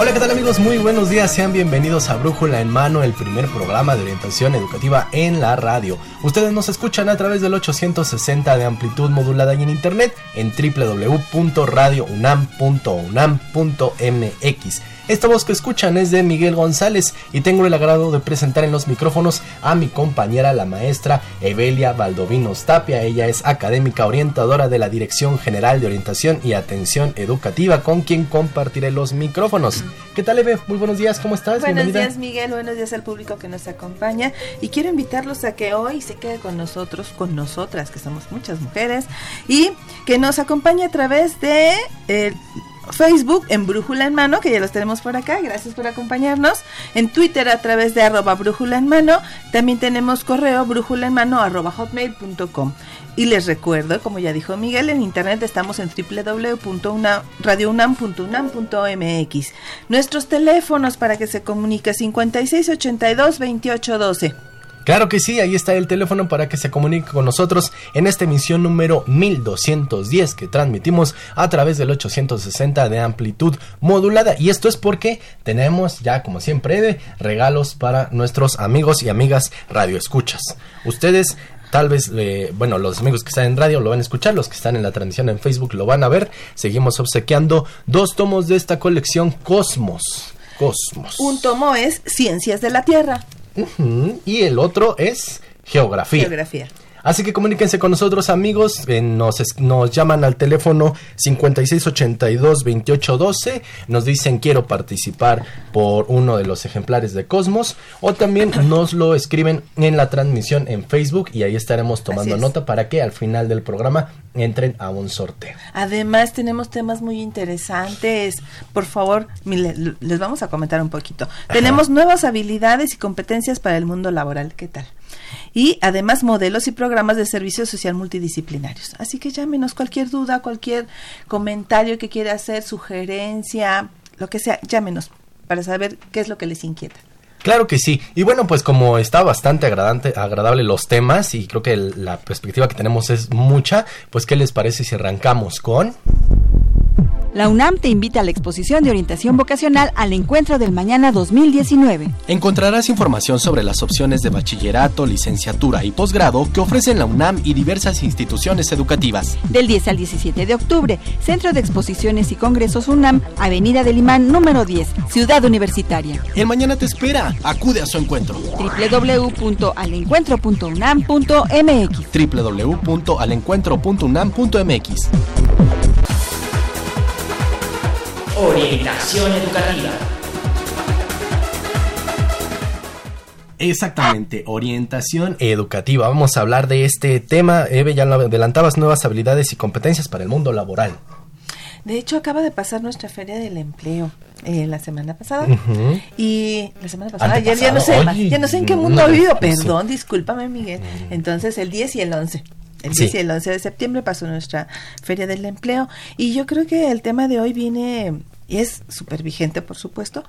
Hola, ¿qué tal amigos? Muy buenos días, sean bienvenidos a Brújula en Mano, el primer programa de orientación educativa en la radio. Ustedes nos escuchan a través del 860 de amplitud modulada y en internet en www.radiounam.unam.mx. Esta voz que escuchan es de Miguel González y tengo el agrado de presentar en los micrófonos a mi compañera, la maestra Evelia Valdovinos Tapia. Ella es académica orientadora de la Dirección General de Orientación y Atención Educativa, con quien compartiré los micrófonos. ¿Qué tal, Eve? Muy buenos días, ¿cómo estás? Buenos días, Miguel. Buenos días al público que nos acompaña. Y quiero invitarlos a que hoy se quede con nosotros, con nosotras, que somos muchas mujeres, y que nos acompañe a través de eh, Facebook en Brújula en Mano, que ya los tenemos por acá, gracias por acompañarnos. En Twitter a través de arroba Brújula en Mano. También tenemos correo brújula en mano arroba hotmail.com. Y les recuerdo, como ya dijo Miguel, en internet estamos en www.radiounam.unam.mx. Nuestros teléfonos para que se comunique 5682 2812. Claro que sí, ahí está el teléfono para que se comunique con nosotros en esta emisión número 1210 que transmitimos a través del 860 de amplitud modulada. Y esto es porque tenemos ya, como siempre, regalos para nuestros amigos y amigas radioescuchas. Ustedes tal vez, eh, bueno, los amigos que están en radio lo van a escuchar, los que están en la transmisión en Facebook lo van a ver. Seguimos obsequiando dos tomos de esta colección Cosmos. Cosmos. Un tomo es Ciencias de la Tierra. Y el otro es geografía. Geografía. Así que comuníquense con nosotros amigos, eh, nos, nos llaman al teléfono 5682-2812, nos dicen quiero participar por uno de los ejemplares de Cosmos o también nos lo escriben en la transmisión en Facebook y ahí estaremos tomando nota para que al final del programa entren a un sorteo. Además tenemos temas muy interesantes, por favor les vamos a comentar un poquito. Tenemos nuevas habilidades y competencias para el mundo laboral, ¿qué tal? Y además modelos y programas de servicio social multidisciplinarios. Así que llámenos cualquier duda, cualquier comentario que quiera hacer, sugerencia, lo que sea, llámenos para saber qué es lo que les inquieta. Claro que sí. Y bueno, pues como está bastante agradable los temas y creo que la perspectiva que tenemos es mucha, pues ¿qué les parece si arrancamos con... La UNAM te invita a la exposición de orientación vocacional al Encuentro del Mañana 2019. Encontrarás información sobre las opciones de bachillerato, licenciatura y posgrado que ofrecen la UNAM y diversas instituciones educativas. Del 10 al 17 de octubre, Centro de Exposiciones y Congresos UNAM, Avenida del Imán número 10, Ciudad Universitaria. El mañana te espera. Acude a su encuentro. www.alencuentro.unam.mx www.alencuentro.unam.mx Orientación educativa. Exactamente, orientación educativa. Vamos a hablar de este tema. Eve, ya lo adelantabas, nuevas habilidades y competencias para el mundo laboral. De hecho, acaba de pasar nuestra feria del empleo eh, la semana pasada. Y la semana pasada, ayer ya no sé, ya no sé en qué mundo ha vivido. Perdón, discúlpame, Miguel. Entonces, el 10 y el 11. El 10 y el 11 de septiembre pasó nuestra Feria del Empleo y yo creo que el tema de hoy viene, y es súper vigente por supuesto,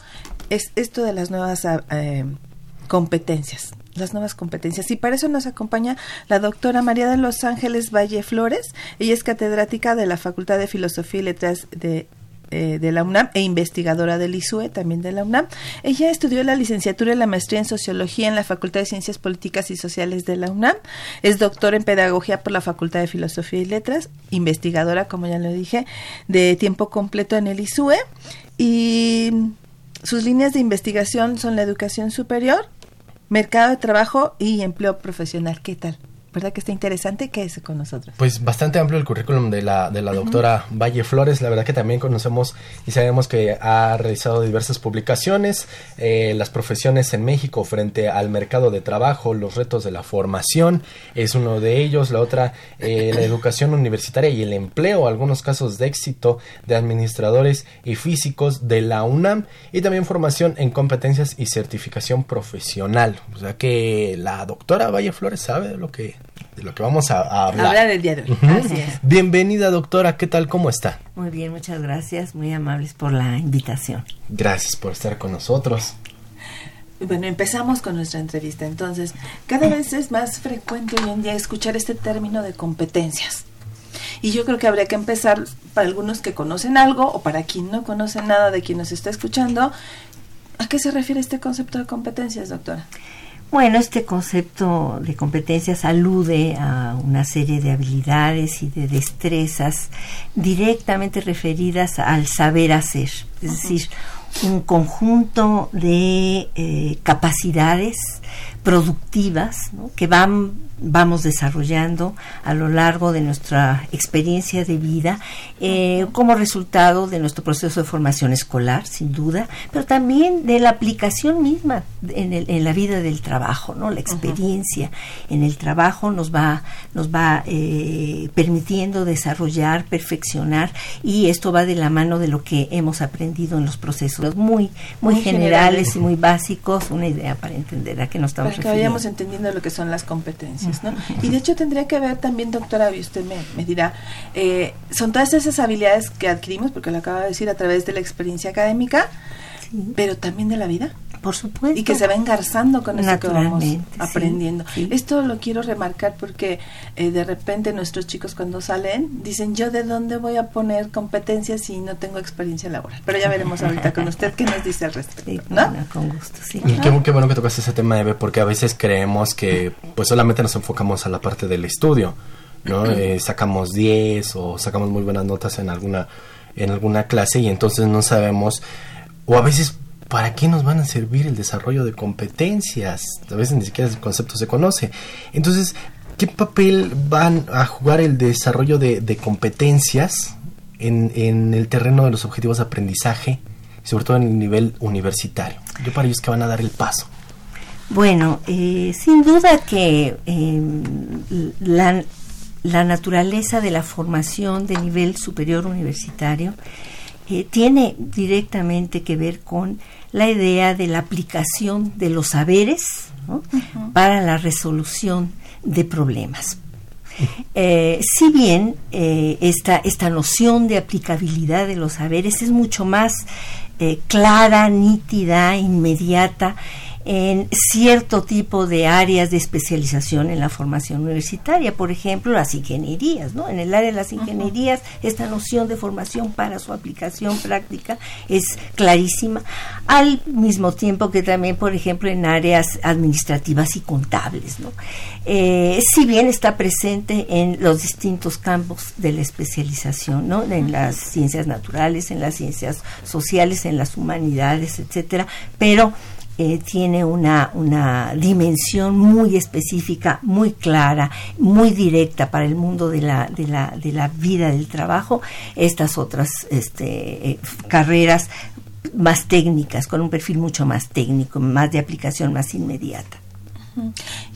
es esto de las nuevas ah, eh, competencias, las nuevas competencias. Y para eso nos acompaña la doctora María de Los Ángeles Valle Flores. Ella es catedrática de la Facultad de Filosofía y Letras de eh, de la UNAM e investigadora del ISUE, también de la UNAM. Ella estudió la licenciatura y la maestría en Sociología en la Facultad de Ciencias Políticas y Sociales de la UNAM. Es doctora en Pedagogía por la Facultad de Filosofía y Letras, investigadora, como ya lo dije, de tiempo completo en el ISUE. Y sus líneas de investigación son la educación superior, mercado de trabajo y empleo profesional. ¿Qué tal? ¿Verdad que está interesante? ¿Qué es con nosotros? Pues bastante amplio el currículum de la, de la doctora Valle Flores. La verdad que también conocemos y sabemos que ha realizado diversas publicaciones, eh, las profesiones en México frente al mercado de trabajo, los retos de la formación, es uno de ellos. La otra, eh, la educación universitaria y el empleo, algunos casos de éxito de administradores y físicos de la UNAM y también formación en competencias y certificación profesional. O sea que la doctora Valle Flores sabe de lo que de lo que vamos a, hablar. Hablar el día de hoy. Bienvenida, doctora. ¿Qué tal? ¿Cómo está? Muy bien, muchas gracias. Muy amables por la invitación. Gracias por estar con nosotros. Bueno, empezamos con nuestra entrevista. Entonces, cada vez es más frecuente hoy en día escuchar este término de competencias. Y yo creo que habría que empezar para algunos que conocen algo o para quien no conoce nada de quien nos está escuchando. ¿A qué se refiere este concepto de competencias, doctora? Bueno, este concepto de competencias alude a una serie de habilidades y de destrezas directamente referidas al saber hacer, es decir, un conjunto de eh, capacidades productivas que van vamos desarrollando a lo largo de nuestra experiencia de vida eh, como resultado de nuestro proceso de formación escolar, sin duda, pero también de la aplicación misma en, el, en la vida del trabajo, ¿no? La experiencia en el trabajo nos va, nos va eh, permitiendo desarrollar, perfeccionar y esto va de la mano de lo que hemos aprendido en los procesos muy, muy, generales, y muy básicos, una idea para entender a qué nos estamos para que vayamos entendiendo lo que son las competencias. Y de hecho tendría que ver también, doctora, y usted me, dirá, eh, son todas esas habilidades que adquirimos, porque lo acaba de decir, a través de la experiencia académica, pero también de la vida. Por supuesto. Y que se va engarzando con eso que vamos aprendiendo. Esto lo quiero remarcar porque eh, de repente nuestros chicos cuando salen dicen, yo de dónde voy a poner competencias si no tengo experiencia laboral. Pero ya veremos ahorita con usted qué nos dice al respecto. ¿no? con gusto, sí. Y qué, qué, bueno que tocas ese tema, Eve, porque a veces creemos que pues solamente nos enfocamos a la parte del estudio. ¿no? Eh, sacamos 10 o sacamos muy buenas notas en alguna en alguna clase y entonces no sabemos o a veces ¿para qué nos van a servir el desarrollo de competencias? A veces ni siquiera el concepto se conoce. Entonces, ¿qué papel van a jugar el desarrollo de, competencias en, el terreno de los objetivos de aprendizaje, sobre todo en el nivel universitario? Yo para ellos que van a dar el paso. Bueno, eh, sin duda que la, la naturaleza de la formación de nivel superior universitario eh, tiene directamente que ver con la idea de la aplicación de los saberes para la resolución de problemas. Eh, si bien eh, esta, esta noción de aplicabilidad de los saberes es mucho más clara, nítida, inmediata, en cierto tipo de áreas de especialización en la formación universitaria, por ejemplo, las ingenierías, ¿no? En el área de las ingenierías, esta noción de formación para su aplicación práctica es clarísima, al mismo tiempo que también, por ejemplo, en áreas administrativas y contables, ¿no? Eh, si bien está presente en los distintos campos de la especialización, ¿no? En las ciencias naturales, en las ciencias sociales, en las humanidades, etcétera, pero eh, tiene una, una dimensión muy específica, muy clara, muy directa para el mundo de la, de la, de la vida del trabajo, estas otras este, eh, carreras más técnicas, con un perfil mucho más técnico, más de aplicación más inmediata.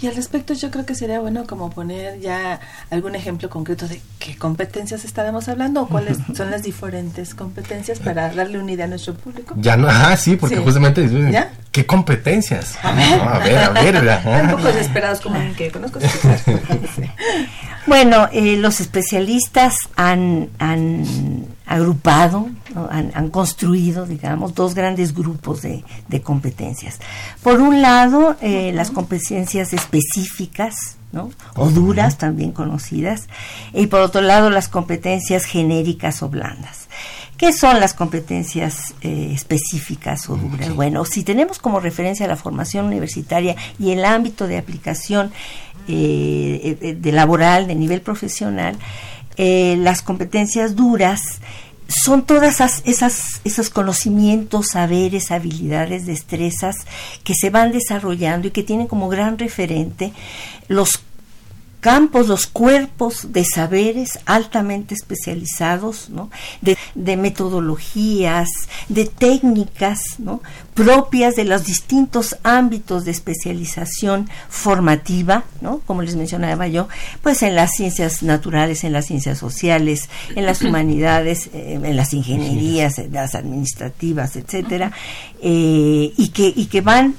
Y al respecto yo creo que sería bueno como poner ya algún ejemplo concreto de qué competencias estaremos hablando o cuáles son las diferentes competencias para darle una idea a nuestro público. Ya no, ah, sí, porque justamente ¿qué competencias? A ver, a ver, a ver. Un poco desesperados como en que conozco. bueno, eh, los especialistas han, han agrupado, han, construido, digamos, dos grandes grupos de, competencias. Por un lado, eh, las competencias específicas, ¿no? o duras, también conocidas, y por otro lado, las competencias genéricas o blandas. ¿Qué son las competencias eh, específicas o duras? Bueno, si tenemos como referencia la formación universitaria y el ámbito de aplicación eh, de laboral, de nivel profesional, las competencias duras son todas esas, esos conocimientos, saberes, habilidades, destrezas que se van desarrollando y que tienen como gran referente los campos, los cuerpos de saberes altamente especializados, ¿no? de, metodologías, de técnicas ¿no? propias de los distintos ámbitos de especialización formativa, ¿no? como les mencionaba yo, pues en las ciencias naturales, en las ciencias sociales, en las humanidades, eh, en las ingenierías, en las administrativas, etcétera, eh, y, que, y que van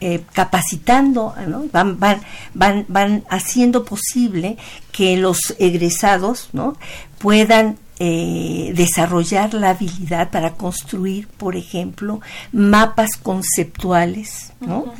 eh, capacitando, van, van, van, van haciendo posible que los egresados ¿no? puedan eh, desarrollar la habilidad para construir, por ejemplo, mapas conceptuales, ¿no?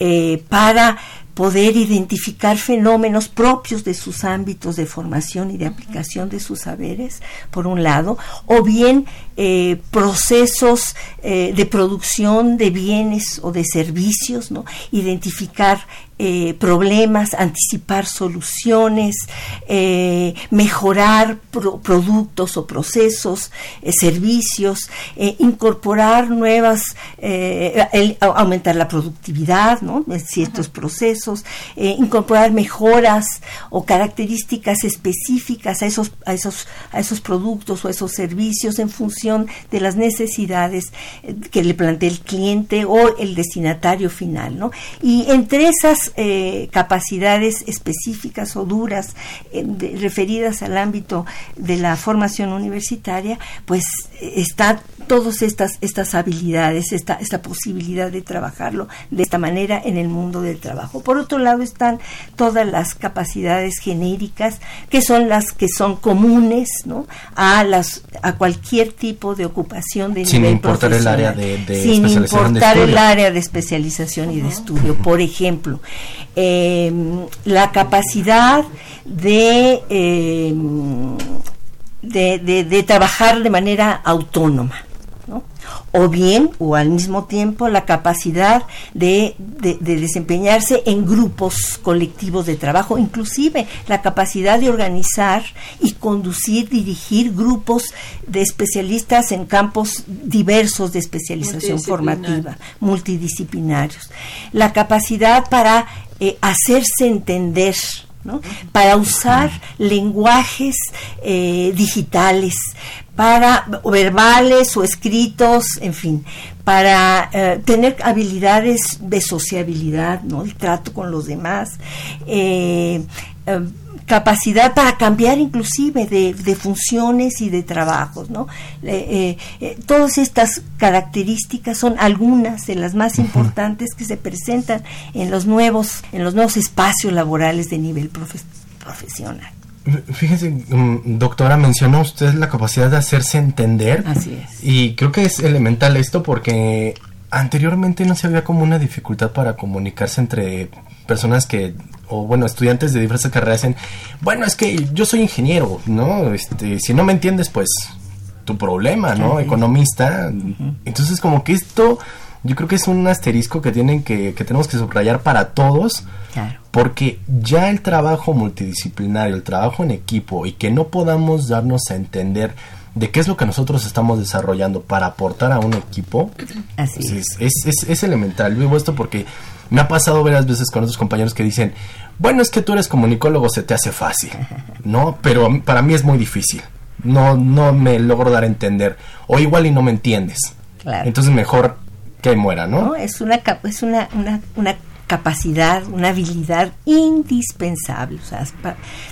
Eh, para poder identificar fenómenos propios de sus ámbitos de formación y de aplicación de sus saberes, por un lado, o bien eh, procesos eh, de producción de bienes o de servicios, ¿no? identificar eh, problemas, anticipar soluciones, eh, mejorar productos o procesos, eh, servicios, incorporar nuevas, aumentar la productividad ¿no? de ciertos procesos, incorporar mejoras o características específicas a esos, a, esos, a esos productos o esos servicios en función de las necesidades que le plantea el cliente o el destinatario final. ¿no? Y entre esas eh, capacidades específicas o duras eh, referidas al ámbito de la formación universitaria, pues está todas estas, estas habilidades, esta, esta posibilidad de trabajarlo de esta manera en el mundo del trabajo. Por otro lado están todas las capacidades genéricas, que son las que son comunes ¿no? a, las, a cualquier tipo de ocupación de sin importar el área de, sin importar el área de especialización y de estudio. Por ejemplo, em, la capacidad de, em, de, de trabajar de manera autónoma o bien o al mismo tiempo la capacidad de, desempeñarse en grupos colectivos de trabajo, inclusive la capacidad de organizar y conducir, dirigir grupos de especialistas en campos diversos de especialización formativa, multidisciplinarios, la capacidad para eh, hacerse entender para usar lenguajes eh, digitales, para verbales o escritos, en fin, para eh, tener habilidades de sociabilidad, ¿no? El trato con los demás, eh, capacidad para cambiar inclusive de, funciones y de trabajos, ¿no? Eh, eh, todas estas características son algunas de las más importantes que se presentan en los nuevos, en los nuevos espacios laborales de nivel profesional. Fíjense, mm, doctora, mencionó usted la capacidad de hacerse entender. Así es. Y creo que es elemental esto porque anteriormente no se había como una dificultad para comunicarse entre personas que o bueno, estudiantes de diversas carreras dicen, bueno, es que yo soy ingeniero, ¿no? Este, si no me entiendes, pues tu problema, ¿no? Economista. Entonces, como que esto, yo creo que es un asterisco que tienen que, que tenemos que subrayar para todos. Porque ya el trabajo multidisciplinario, el trabajo en equipo y que no podamos darnos a entender de qué es lo que nosotros estamos desarrollando para aportar a un equipo, Así es, es, es, es elemental. Vivo esto porque me ha pasado varias veces con otros compañeros que dicen, bueno, es que tú eres comunicólogo, se te hace fácil, ¿no? Pero para mí es muy difícil. No, no me logro dar a entender. O igual y no me entiendes. Entonces mejor que muera, ¿no? no es una, es una, una, una capacidad, una habilidad indispensable, o sea,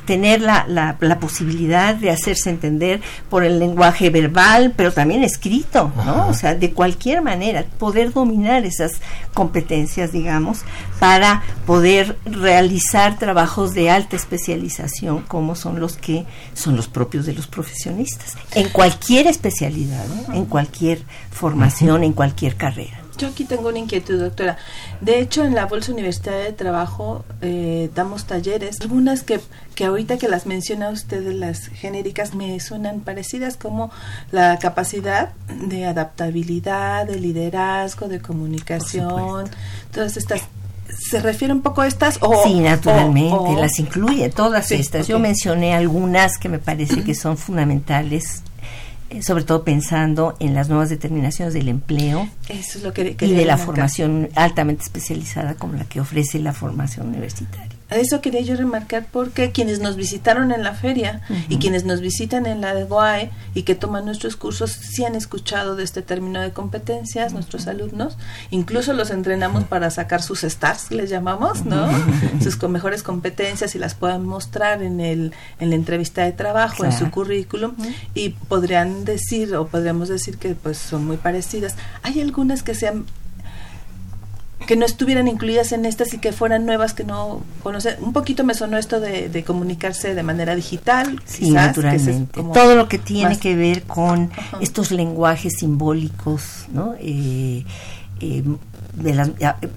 tener la, la, posibilidad de hacerse entender por el lenguaje verbal, pero también escrito, ¿no? O sea, de cualquier manera, poder dominar esas competencias, digamos, para poder realizar trabajos de alta especialización, como son los que son los propios de los profesionistas, en cualquier especialidad, en cualquier formación, en cualquier carrera. Yo aquí tengo una inquietud, doctora. De hecho, en la Bolsa Universitaria de Trabajo eh, damos talleres. Algunas que, que ahorita que las menciona usted, las genéricas, me suenan parecidas como la capacidad de adaptabilidad, de liderazgo, de comunicación, todas estas ¿Se refiere un poco a estas? O, sí, naturalmente, las incluye todas estas. Yo mencioné algunas que me parece que son fundamentales sobre todo pensando en las nuevas determinaciones del empleo y de la formación altamente especializada como la que ofrece la formación universitaria. Eso quería yo remarcar porque quienes nos visitaron en la feria y quienes nos visitan en la de GOAE y que toman nuestros cursos sí han escuchado de este término de competencias, nuestros alumnos. Incluso los entrenamos para sacar sus stars, les llamamos, ¿no? sus mejores competencias y las puedan mostrar en, el, en la entrevista de trabajo, en su currículum y podrían decir o podríamos decir que pues son muy parecidas. Hay algunas que sean que no estuvieran incluidas en estas y que fueran nuevas que no conocen. Un poquito me sonó esto de, comunicarse de manera digital. Sí, naturalmente. Todo lo que tiene que ver con estos lenguajes simbólicos, ¿no? Eh, eh, de las,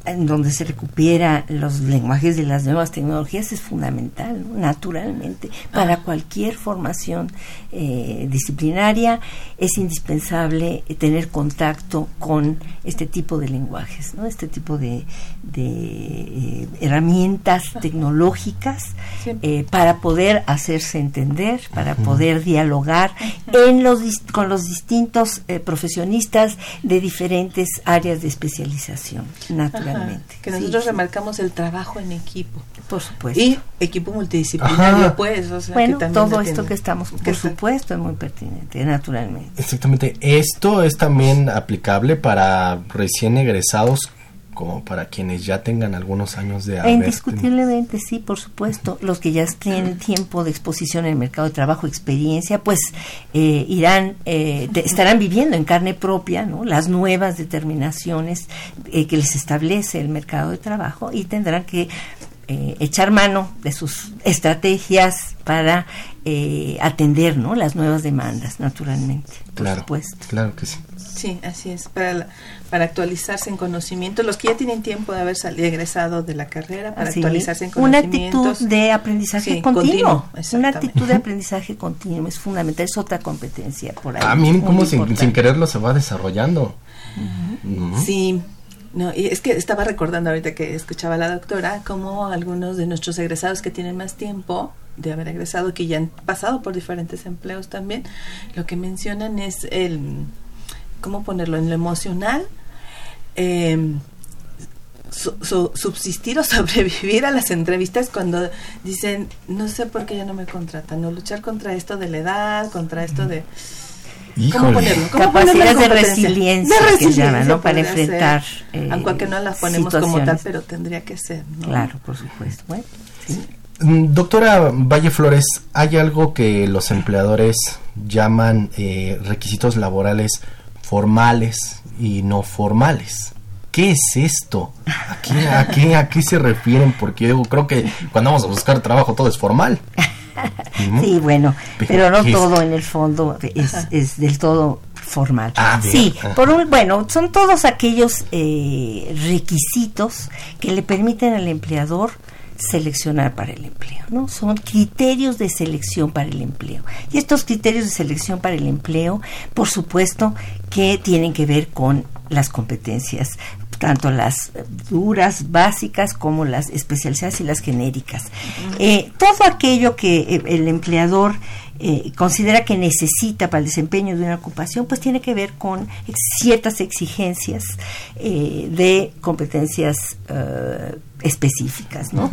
en donde se recupera los lenguajes de las nuevas tecnologías es fundamental, naturalmente. Para cualquier formación eh, disciplinaria es indispensable tener contacto con este tipo de lenguajes, ¿no? este tipo de, de eh, herramientas tecnológicas eh, para poder hacerse entender, para poder dialogar en los, con los distintos profesionistas de diferentes áreas de especialización naturalmente. que nosotros remarcamos el trabajo en equipo. Por supuesto. Y equipo multidisciplinario, pues. bueno, todo esto que estamos, por supuesto, es muy pertinente, naturalmente. Exactamente. Esto es también aplicable para recién egresados como para quienes ya tengan algunos años de haber Indiscutiblemente, sí, por supuesto. Los que ya tienen tiempo de exposición en el mercado de trabajo, experiencia, pues eh, irán, eh, estarán viviendo en carne propia ¿no? las nuevas determinaciones eh, que les establece el mercado de trabajo y tendrán que echar mano de sus estrategias para atender ¿no? las nuevas demandas, naturalmente. Por supuesto. Claro que sí. Sí, así es, para, para actualizarse en conocimiento, los que ya tienen tiempo de haber salido, egresado de la carrera, para actualizarse en conocimiento. Una actitud de aprendizaje continuo, una actitud de aprendizaje continuo es fundamental, es otra competencia por ahí. Ah, miren cómo sin, sin, quererlo se va desarrollando. Sí, no, y es que estaba recordando ahorita que escuchaba a la doctora cómo algunos de nuestros egresados que tienen más tiempo de haber egresado, que ya han pasado por diferentes empleos también, lo que mencionan es el ¿cómo ponerlo? En lo emocional, em, subsistir o sobrevivir a las entrevistas cuando dicen, no sé por qué ya no me contratan, no luchar contra esto de la edad, contra esto de... ¿Cómo ponerlo? ¿Cómo Capacidad de resiliencia, de resiliencia ¿no? Para enfrentar. Eh, Aunque no las ponemos como tal, pero tendría que ser. Claro, por supuesto. Bueno, mm, Doctora Valle Flores, ¿hay algo que los empleadores llaman eh, requisitos laborales formales y no formales. ¿Qué es esto? ¿A qué, a qué, se refieren? Porque yo creo que cuando vamos a buscar trabajo todo es formal. Sí, bueno, pero, no todo en el fondo es, del todo formal. Ah, sí, ah. por un, bueno, son todos aquellos eh, requisitos que le permiten al empleador seleccionar para el empleo, ¿no? Son criterios de selección para el empleo. Y estos criterios de selección para el empleo, por supuesto, que tienen que ver con las competencias tanto las duras, básicas, como las especializadas y las genéricas. Eh, todo aquello que eh, el empleador eh, considera que necesita para el desempeño de una ocupación, pues tiene que ver con ciertas exigencias de competencias específicas, ¿no?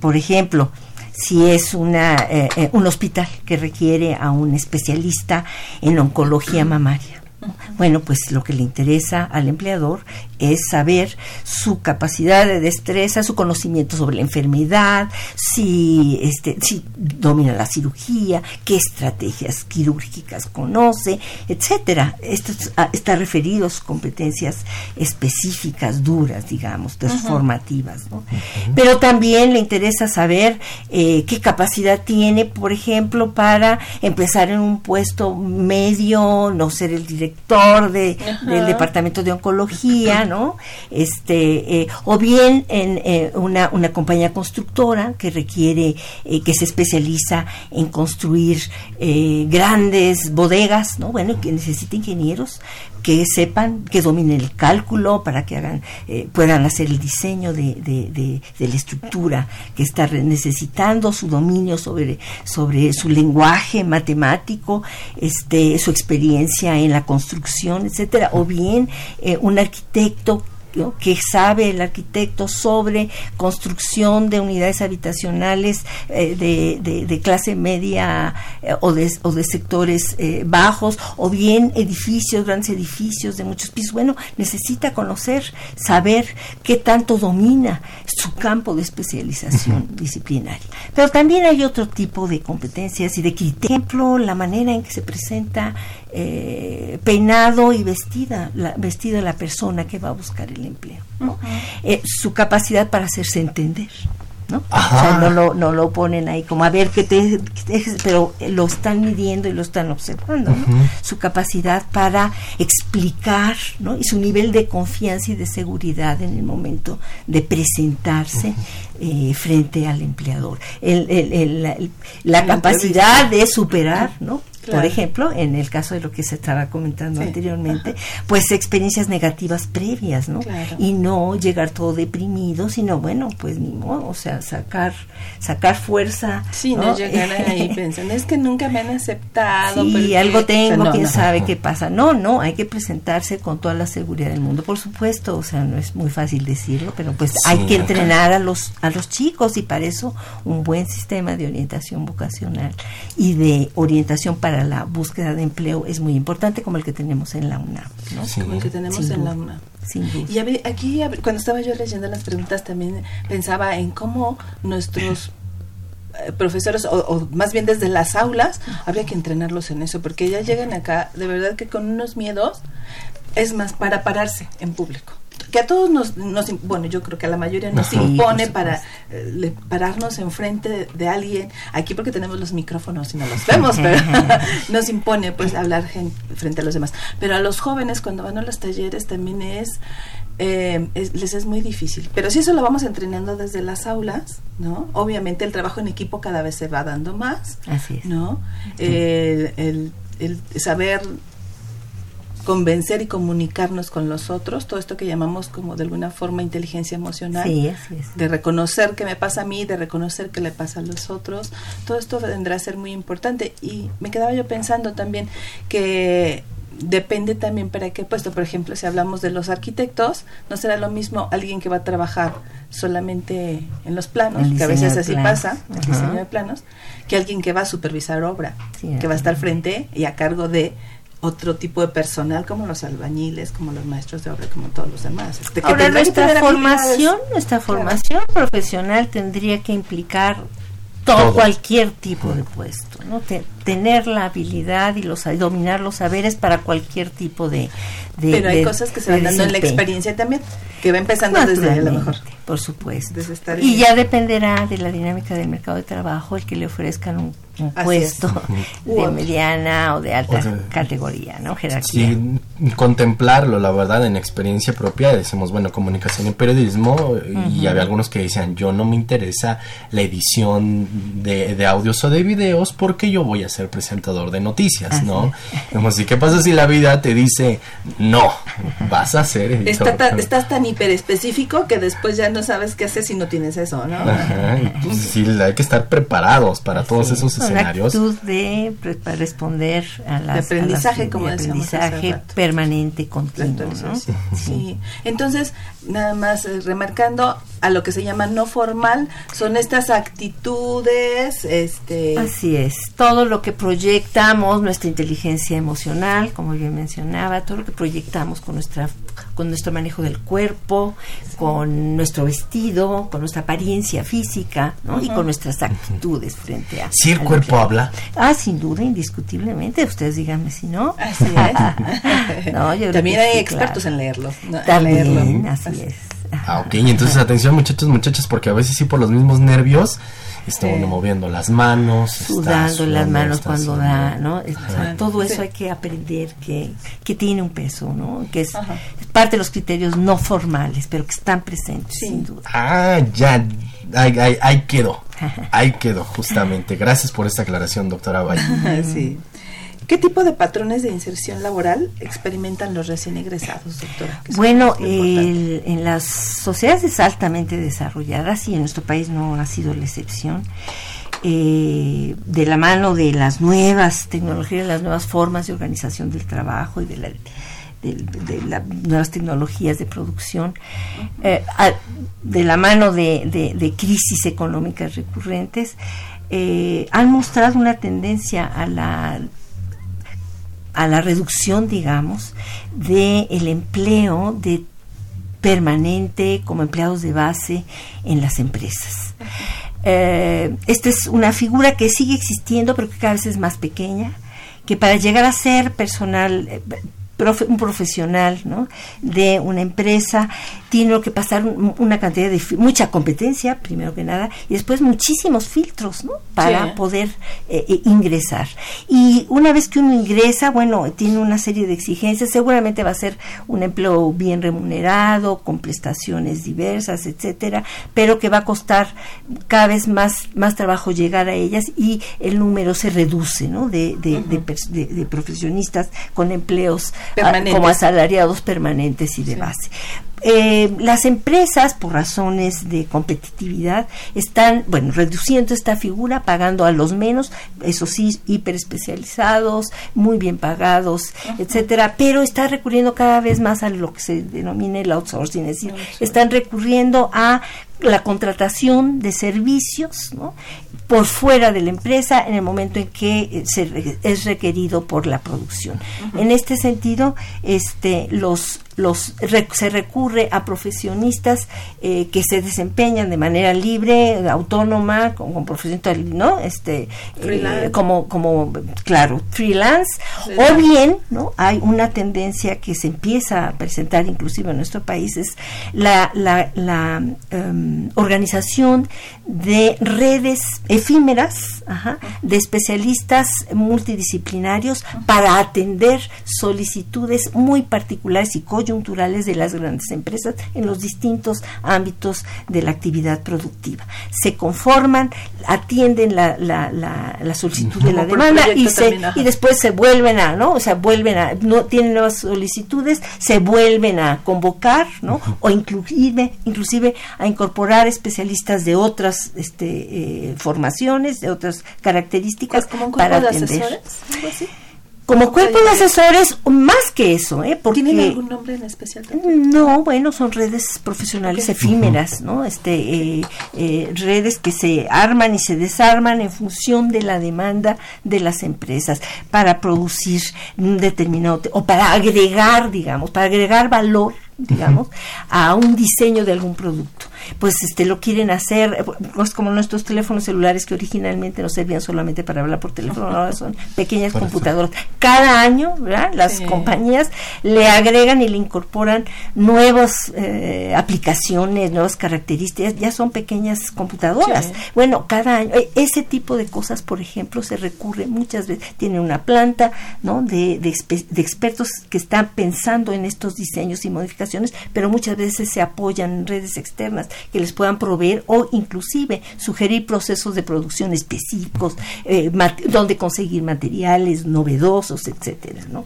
por ejemplo, si es una, un hospital que requiere a un especialista en oncología mamaria. Bueno, pues lo que le interesa al empleador es saber su capacidad de destreza, su conocimiento sobre la enfermedad, si, este, si domina la cirugía, qué estrategias quirúrgicas conoce, etcétera. Esto está referido a sus competencias específicas, duras, digamos, transformativas. ¿no? Pero también le interesa saber eh, qué capacidad tiene, por ejemplo, para empezar en un puesto medio, no ser el director de, del departamento de oncología, ¿no? Este, eh, o bien en eh, una, una, compañía constructora que requiere, eh, que se especializa en construir grandes bodegas, ¿no? Bueno, que necesita ingenieros que sepan, que dominen el cálculo, para que hagan, eh, puedan hacer el diseño de, de, de, la estructura que está necesitando, su dominio sobre, sobre su lenguaje matemático, este, su experiencia en la construcción, etcétera, o bien eh, un arquitecto que sabe el arquitecto sobre construcción de unidades habitacionales eh, de, clase media eh, o, de, o, de, sectores eh, bajos, o bien edificios, grandes edificios de muchos pisos. Bueno, necesita conocer, saber qué tanto domina su campo de especialización disciplinaria. Pero también hay otro tipo de competencias y de ejemplo, la manera en que se presenta peinado y vestida, la, vestida la persona que va a buscar el empleo. Eh, su capacidad para hacerse entender. ¿no? O sea, no lo, no lo ponen ahí como a ver qué te, pero lo están midiendo y lo están observando, Su capacidad para explicar, ¿no? Y su nivel de confianza y de seguridad en el momento de presentarse eh, frente al empleador. la, capacidad de superar, ¿no? Por ejemplo, en el caso de lo que se estaba comentando anteriormente, pues experiencias negativas previas, ¿no? Y no llegar todo deprimido, sino bueno, pues ni modo, o sea, sacar sacar fuerza. Sí, no, llegar ahí pensando, es que nunca me han aceptado. Sí, algo tengo, quién sabe qué pasa. No, no, hay que presentarse con toda la seguridad del mundo, por supuesto, o sea, no es muy fácil decirlo, pero pues hay que entrenar a los a los chicos y para eso un buen sistema de orientación vocacional y de orientación para la búsqueda de empleo es muy importante como el que tenemos en la UNAM. Como el que tenemos en la UNAM. Y aquí, cuando estaba yo leyendo las preguntas, también pensaba en cómo nuestros eh, profesores, o, más bien desde las aulas, habría que entrenarlos en eso, porque ya llegan acá, de verdad que con unos miedos, es más, para pararse en público que a todos nos, nos, bueno, yo creo que a la mayoría nos impone para eh, pararnos enfrente de, alguien, aquí porque tenemos los micrófonos y no los vemos, pero nos impone pues hablar frente a los demás. Pero a los jóvenes cuando van a los talleres también eh, es, les es muy difícil. Pero si eso lo vamos entrenando desde las aulas, ¿no? Obviamente el trabajo en equipo cada vez se va dando más, Así es. ¿no? el, el saber convencer y comunicarnos con los otros, todo esto que llamamos como de alguna forma inteligencia emocional, de reconocer qué me pasa a mí, de reconocer qué le pasa a los otros, todo esto vendrá a ser muy importante. Y me quedaba yo pensando también que depende también para qué puesto. Por ejemplo, si hablamos de los arquitectos, no será lo mismo alguien que va a trabajar solamente en los planos, que a veces así pasa, el diseño de planos, que alguien que va a supervisar obra, que va a estar frente y a cargo de otro tipo de personal como los albañiles, como los maestros de obra, como todos los demás. Este, Ahora, nuestra formación, nuestra formación profesional tendría que implicar todo, cualquier tipo de puesto, ¿no? tener la habilidad y los dominar los saberes para cualquier tipo de, pero hay cosas que se van dando en la experiencia también que va empezando desde a lo mejor. Por supuesto. Y ya dependerá de la dinámica del mercado de trabajo el que le ofrezcan un, puesto de mediana o de alta categoría no jerarquía. Sí, contemplarlo la verdad en experiencia propia decimos bueno comunicación y periodismo y había algunos que decían yo no me interesa la edición de, de audios o de videos porque yo voy a ser presentador de noticias, ¿no? Como si, ¿qué pasa si la vida te dice, no, vas a ser editor? estás tan hiper específico que después ya no sabes qué hacer si no tienes eso, ¿no? Ajá, sí, hay que estar preparados para todos esos escenarios. Una de responder a las... De aprendizaje, como aprendizaje permanente, continuo, ¿no? Sí. Entonces, nada más eh, remarcando a lo que se llama no formal, son estas actitudes, este... Así es, todo lo que proyectamos, nuestra inteligencia emocional, como bien mencionaba, todo lo que proyectamos con nuestra con nuestro manejo del cuerpo, con nuestro vestido, con nuestra apariencia física, ¿no? Y con nuestras actitudes frente a... Si el cuerpo habla. Ah, sin duda, indiscutiblemente. Ustedes díganme si no. Así es. no, yo También hay expertos en leerlo. También, así es. Ah, ok. Entonces, atención, muchachos, muchachas, porque a veces sí por los mismos nervios está uno moviendo las manos, sudando las manos cuando da, ¿no? todo eso hay que aprender que, que tiene un peso, ¿no? Que es, parte de los criterios no formales, pero que están presentes, sin duda. Ah, ya, ahí, ahí, quedó, ahí quedó, justamente. Gracias por esta aclaración, doctora Valle. sí. ¿Qué tipo de patrones de inserción laboral experimentan los recién egresados, doctora? Bueno, en las sociedades altamente desarrolladas, y en nuestro país no ha sido la excepción, eh, de la mano de las nuevas tecnologías, las nuevas formas de organización del trabajo y de, las nuevas tecnologías de producción, eh, de la mano de, crisis económicas recurrentes, eh, han mostrado una tendencia a la a la reducción, digamos, del el empleo de permanente como empleados de base en las empresas. Eh, esta es una figura que sigue existiendo, pero que cada vez es más pequeña, que para llegar a ser personal, eh, un profesional ¿no? de una empresa tiene que pasar una cantidad de mucha competencia primero que nada y después muchísimos filtros ¿no? para poder eh, eh, ingresar y una vez que uno ingresa bueno tiene una serie de exigencias seguramente va a ser un empleo bien remunerado con prestaciones diversas etcétera pero que va a costar cada vez más más trabajo llegar a ellas y el número se reduce ¿no? de, de profesionistas con empleos como asalariados permanentes y de base. Eh, las empresas, por razones de competitividad, están, bueno, reduciendo esta figura, pagando a los menos, eso sí, hiperespecializados, muy bien pagados, etcétera, pero está recurriendo cada vez más a lo que se denomina el outsourcing, es decir, están recurriendo a la contratación de servicios por fuera de la empresa en el momento en que eh, se, es requerido por la producción. En este sentido, este, los los se recurre a profesionistas eh, que se desempeñan de manera libre, autónoma, con, con profesión, ¿no? Este, eh, como, como, claro, freelance, o bien, ¿no? Hay una tendencia que se empieza a presentar inclusive en nuestro país, es la, la, la em, organización de redes efímeras, de especialistas multidisciplinarios para atender solicitudes muy particulares y coyunturales de las grandes empresas en los distintos ámbitos de la actividad productiva. Se conforman, atienden la, la, la, solicitud de la demanda y, se, y después se vuelven a, ¿no? O sea, vuelven a, no tienen nuevas solicitudes, se vuelven a convocar, ¿no? O inclusive, inclusive a incorporar especialistas de otras este, eh, formaciones, de otras características ¿Como para atender como cuerpo de asesores, más que eso, ¿eh? Porque, ¿Tienen algún nombre en especial? No, bueno, son redes profesionales efímeras, ¿no? Este, eh, eh, redes que se arman y se desarman en función de la demanda de las empresas para producir un determinado, o para agregar, digamos, para agregar valor digamos, a un diseño de algún producto. Pues este lo quieren hacer, pues como nuestros teléfonos celulares que originalmente no servían solamente para hablar por teléfono, ahora son pequeñas computadoras. Cada año, Las compañías le agregan y le incorporan nuevas eh, aplicaciones, nuevas características, ya son pequeñas computadoras. Bueno, cada año, e, ese tipo de cosas, por ejemplo, se recurre muchas veces, tiene una planta, ¿no? De, de, de expertos que están pensando en estos diseños y modificaciones pero muchas veces se apoyan en redes externas que les puedan proveer o inclusive sugerir procesos de producción específicos, eh, donde conseguir materiales novedosos, etcétera, ¿no?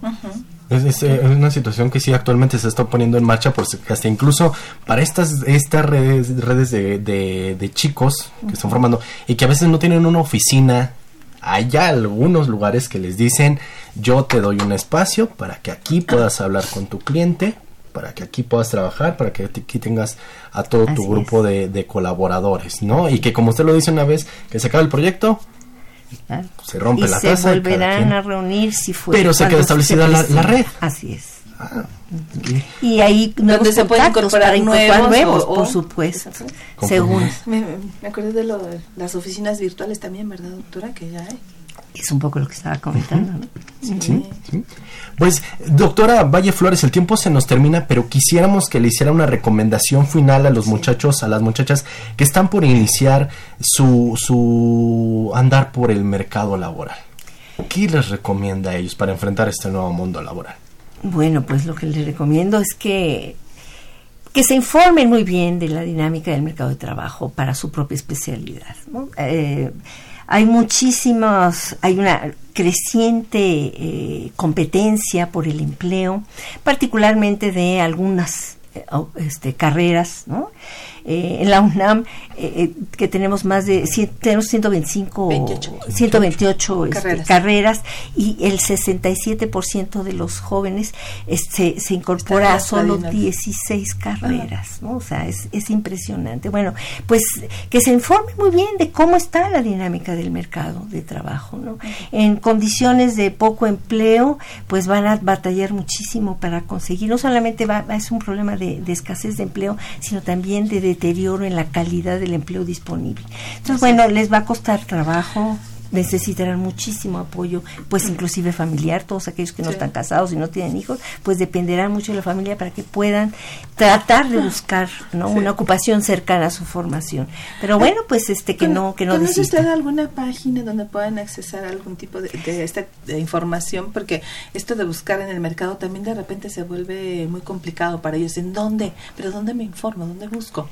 Es, una situación que sí actualmente se está poniendo en marcha, porque hasta incluso para estas, estas redes, redes de, de, chicos que están formando y que a veces no tienen una oficina, hay algunos lugares que les dicen, yo te doy un espacio para que aquí puedas hablar con tu cliente, para que aquí puedas trabajar, para que aquí tengas a todo tu grupo de, colaboradores, ¿no? Y que como usted lo dice una vez, que se acaba el proyecto, se rompe y la se volverán a reunir si fue pero se queda establecida la, red. Así es. Ah, y ahí donde se pueden incorporar nuevos, nuevos por supuesto. Según. Me, me acuerdo de, lo, de las oficinas virtuales también verdad doctora que ya hay es un poco lo que estaba comentando. ¿no? Sí, Pues, doctora Valle Flores, el tiempo se nos termina, pero quisiéramos que le hiciera una recomendación final a los muchachos, a las muchachas que están por iniciar su, su andar por el mercado laboral. ¿Qué les recomienda a ellos para enfrentar este nuevo mundo laboral? Bueno, pues lo que les recomiendo es que que se informen muy bien de la dinámica del mercado de trabajo para su propia especialidad. ¿no? Eh, hay muchísimos, hay una creciente eh, competencia por el empleo, particularmente de algunas eh, este, carreras, ¿no? Eh, en la UNAM, eh, eh, que tenemos más de tenemos 125, 128 este, carreras. y el 67% de los jóvenes este, se incorpora a solo 16 carreras, ¿no? O sea, es, es impresionante. Bueno, pues que se informe muy bien de cómo está la dinámica del mercado de trabajo, ¿no? En condiciones de poco empleo, pues van a batallar muchísimo para conseguir, no solamente va, es un problema de, de escasez de empleo, sino también de deterioro en la calidad del empleo disponible. Entonces, bueno, les va a costar trabajo, necesitarán muchísimo apoyo, pues inclusive familiar, todos aquellos que no están casados y no tienen hijos, pues dependerán mucho de la familia para que puedan tratar de buscar ¿no? una ocupación cercana a su formación. Pero bueno, pues este que no que no ¿Conoce usted alguna página donde puedan accesar algún tipo de, de esta información? Porque esto de buscar en el mercado también de repente se vuelve muy complicado para ellos. ¿En dónde? ¿Pero dónde me informo? ¿Dónde busco?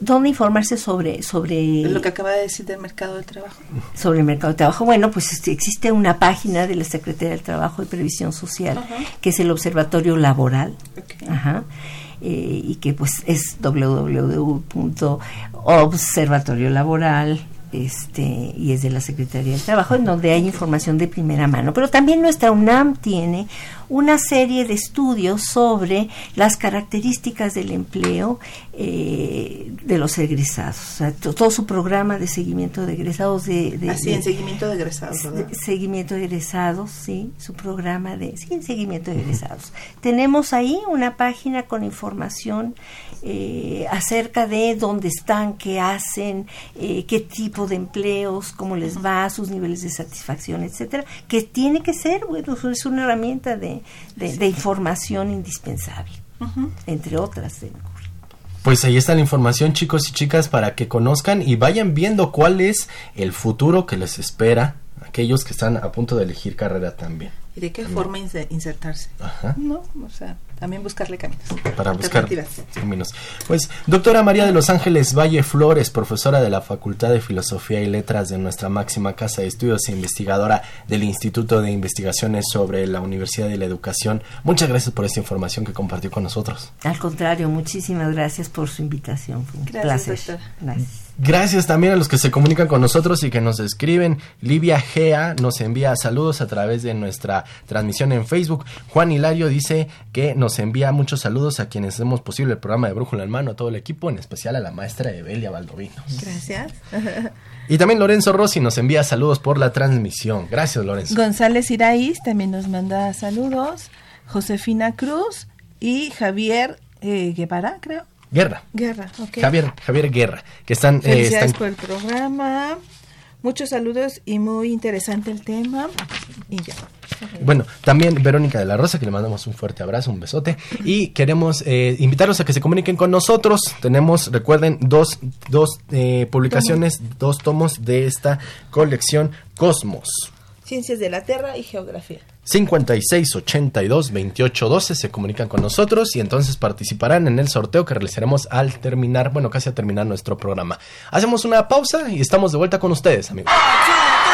¿Dónde informarse sobre sobre lo que acaba de decir del mercado del trabajo? Sobre el mercado del trabajo. Bueno, pues este, existe una página de la Secretaría del Trabajo y Previsión Social que es el Observatorio Laboral. Ajá. Eh, y que pues es www.observatoriolaboral este, y es de la Secretaría del Trabajo, en donde hay información de primera mano. Pero también nuestra UNAM tiene una serie de estudios sobre las características del empleo eh, de los egresados. todo su programa de seguimiento de egresados. De, Así, en seguimiento de egresados, seguimiento de egresados, sí, su programa de sí, seguimiento de egresados. Tenemos ahí una página con información eh, acerca de dónde están, qué hacen, eh, qué tipo de empleos, cómo les va, sus niveles de satisfacción, etcétera, que tiene que ser, bueno, es una herramienta de, de, información indispensable, entre otras. Pues ahí está la información, chicos y chicas, para que conozcan y vayan viendo cuál es el futuro que les espera aquellos que están a punto de elegir carrera también. ¿Y de qué forma insertarse? Ajá. No, o sea, también buscarle caminos. Para buscar caminos. Pues, doctora María de los Ángeles Valle Flores, profesora de la Facultad de Filosofía y Letras de nuestra máxima casa de estudios e investigadora del Instituto de Investigaciones sobre la Universidad de la Educación. Muchas gracias por esta información que compartió con nosotros. Al contrario, muchísimas gracias por su invitación. Fue un gracias, placer. Gracias. Gracias también a los que se comunican con nosotros y que nos escriben. Livia Gea nos envía saludos a través de nuestra transmisión en Facebook. Juan Hilario dice que nos envía muchos saludos a quienes hacemos posible el programa de Brújula en Mano, a todo el equipo, en especial a la maestra Evelia Baldovino. Gracias. Y también Lorenzo Rossi nos envía saludos por la transmisión. Gracias, Lorenzo. González Iraíz también nos manda saludos. Josefina Cruz y Javier eh, Guevara, creo. Guerra. Guerra, ok. Javier, Javier Guerra, que están... Eh, Felicidades por el programa. Muchos saludos y muy interesante el tema. Y ya. Bueno, también Verónica de la Rosa, que le mandamos un fuerte abrazo, un besote. Y queremos eh, invitarlos a que se comuniquen con nosotros. Tenemos, recuerden, dos, dos eh, publicaciones, dos tomos de esta colección Cosmos. Ciencias de la Tierra y Geografía. 56 82 28 12 se comunican con nosotros y entonces participarán en el sorteo que realizaremos al terminar, bueno, casi a terminar nuestro programa. Hacemos una pausa y estamos de vuelta con ustedes, amigos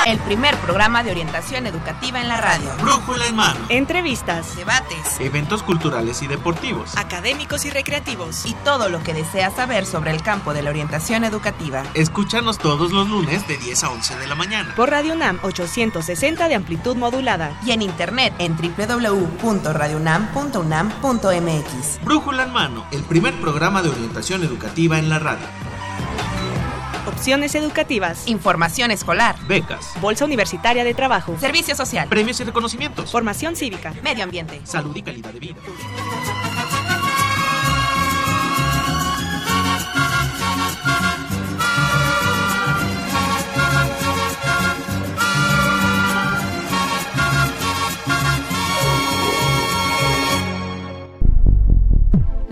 el primer programa de orientación educativa en la radio. Brújula en mano. Entrevistas, debates, eventos culturales y deportivos, académicos y recreativos, y todo lo que deseas saber sobre el campo de la orientación educativa. Escúchanos todos los lunes de 10 a 11 de la mañana. Por Radio UNAM 860 de amplitud modulada. Y en internet en www.radionam.unam.mx. Brújula en mano, el primer programa de orientación educativa en la radio. Opciones educativas, información escolar, becas, bolsa universitaria de trabajo, servicio social, premios y reconocimientos, formación cívica, medio ambiente, salud y calidad de vida.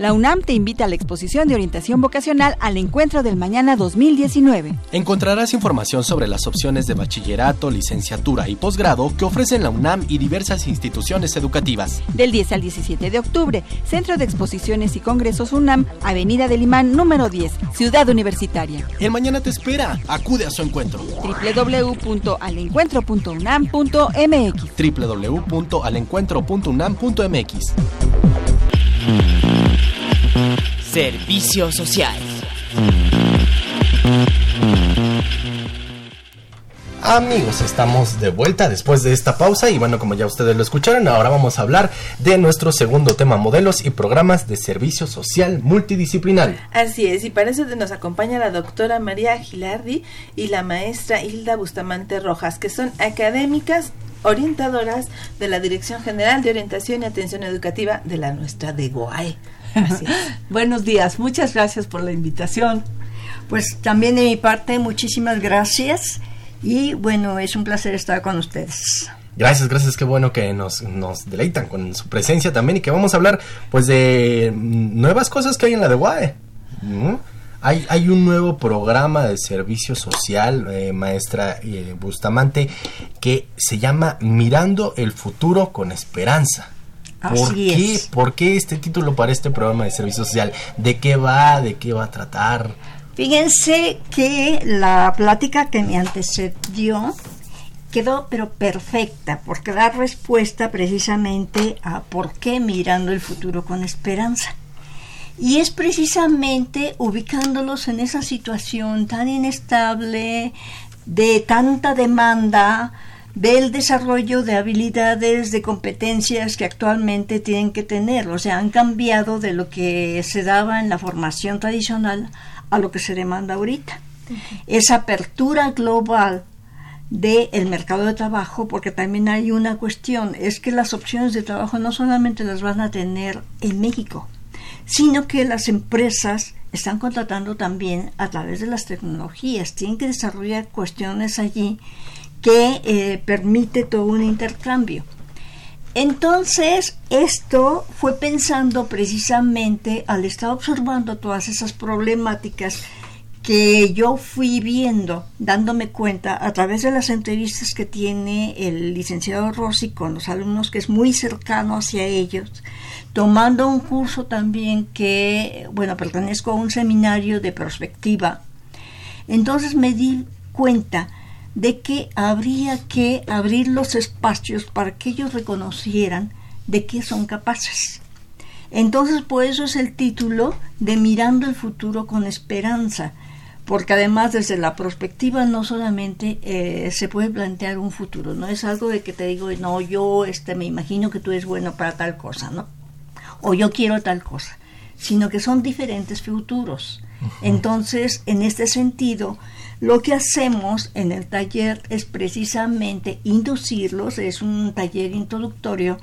La UNAM te invita a la exposición de orientación vocacional al Encuentro del Mañana 2019. Encontrarás información sobre las opciones de bachillerato, licenciatura y posgrado que ofrecen la UNAM y diversas instituciones educativas. Del 10 al 17 de octubre, Centro de Exposiciones y Congresos UNAM, Avenida del Imán número 10, Ciudad Universitaria. El mañana te espera. Acude a su encuentro. www.alencuentro.unam.mx www.alencuentro.unam.mx Servicio social. Amigos, estamos de vuelta después de esta pausa y bueno, como ya ustedes lo escucharon, ahora vamos a hablar de nuestro segundo tema, modelos y programas de servicio social multidisciplinar. Así es, y para eso nos acompaña la doctora María Gilardi y la maestra Hilda Bustamante Rojas, que son académicas orientadoras de la Dirección General de Orientación y Atención Educativa de la nuestra Buenos días, muchas gracias por la invitación. Pues también de mi parte, muchísimas gracias y bueno, es un placer estar con ustedes. Gracias, gracias, qué bueno que nos, nos deleitan con su presencia también y que vamos a hablar pues de nuevas cosas que hay en la de UAE. Hay, hay un nuevo programa de servicio social, eh, maestra eh, Bustamante, que se llama Mirando el futuro con esperanza. ¿Por qué? ¿Por qué este título para este programa de servicio social? ¿De qué va? ¿De qué va a tratar? Fíjense que la plática que me antecedió quedó pero perfecta porque da respuesta precisamente a por qué mirando el futuro con esperanza. Y es precisamente ubicándolos en esa situación tan inestable, de tanta demanda, del desarrollo de habilidades, de competencias que actualmente tienen que tener. O sea, han cambiado de lo que se daba en la formación tradicional a lo que se demanda ahorita. Esa apertura global del mercado de trabajo, porque también hay una cuestión, es que las opciones de trabajo no solamente las van a tener en México, sino que las empresas están contratando también a través de las tecnologías, tienen que desarrollar cuestiones allí que eh, permite todo un intercambio. Entonces, esto fue pensando precisamente al estar observando todas esas problemáticas que yo fui viendo, dándome cuenta a través de las entrevistas que tiene el licenciado Rossi con los alumnos, que es muy cercano hacia ellos, tomando un curso también que, bueno, pertenezco a un seminario de perspectiva. Entonces me di cuenta de que habría que abrir los espacios para que ellos reconocieran de qué son capaces. Entonces, por eso es el título de Mirando el futuro con esperanza, porque además desde la perspectiva no solamente eh, se puede plantear un futuro, no es algo de que te digo, no, yo este, me imagino que tú eres bueno para tal cosa, ¿no? O yo quiero tal cosa, sino que son diferentes futuros. Entonces, en este sentido, lo que hacemos en el taller es precisamente inducirlos, es un taller introductorio,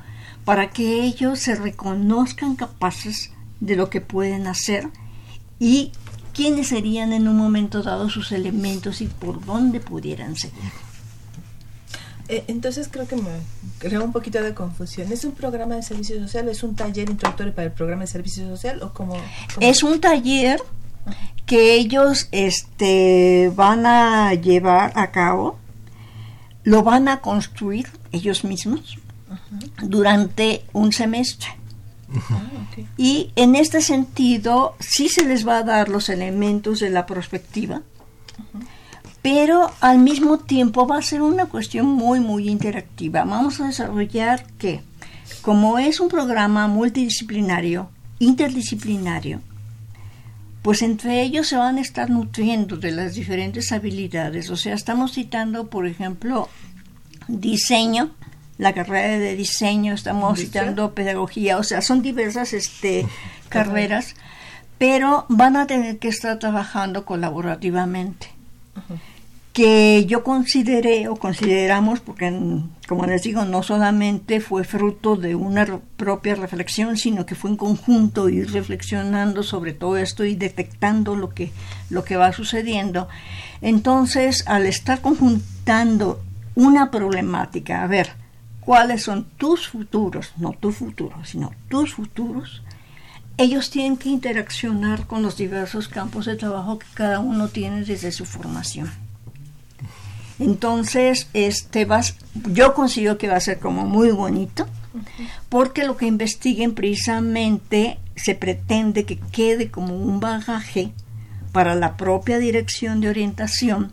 para que ellos se reconozcan capaces de lo que pueden hacer y quiénes serían en un momento dado sus elementos y por dónde pudieran seguir. Eh, entonces creo que me crea un poquito de confusión. ¿Es un programa de servicio social? ¿Es un taller introductorio para el programa de servicio social? o cómo? Es un taller que ellos este, van a llevar a cabo, lo van a construir ellos mismos durante un semestre. Ah, y en este sentido, sí se les va a dar los elementos de la perspectiva, pero al mismo tiempo va a ser una cuestión muy, muy interactiva. Vamos a desarrollar que, como es un programa multidisciplinario, interdisciplinario, pues entre ellos se van a estar nutriendo de las diferentes habilidades. O sea, estamos citando, por ejemplo, diseño, la carrera de diseño, estamos citando pedagogía, o sea, son diversas este, carreras, pero van a tener que estar trabajando colaborativamente que yo consideré o consideramos, porque como les digo, no solamente fue fruto de una propia reflexión, sino que fue en conjunto ir reflexionando sobre todo esto y detectando lo que, lo que va sucediendo. Entonces, al estar conjuntando una problemática, a ver, cuáles son tus futuros, no tu futuro, sino tus futuros, ellos tienen que interaccionar con los diversos campos de trabajo que cada uno tiene desde su formación. Entonces, este vas, yo considero que va a ser como muy bonito, porque lo que investiguen precisamente se pretende que quede como un bagaje para la propia dirección de orientación,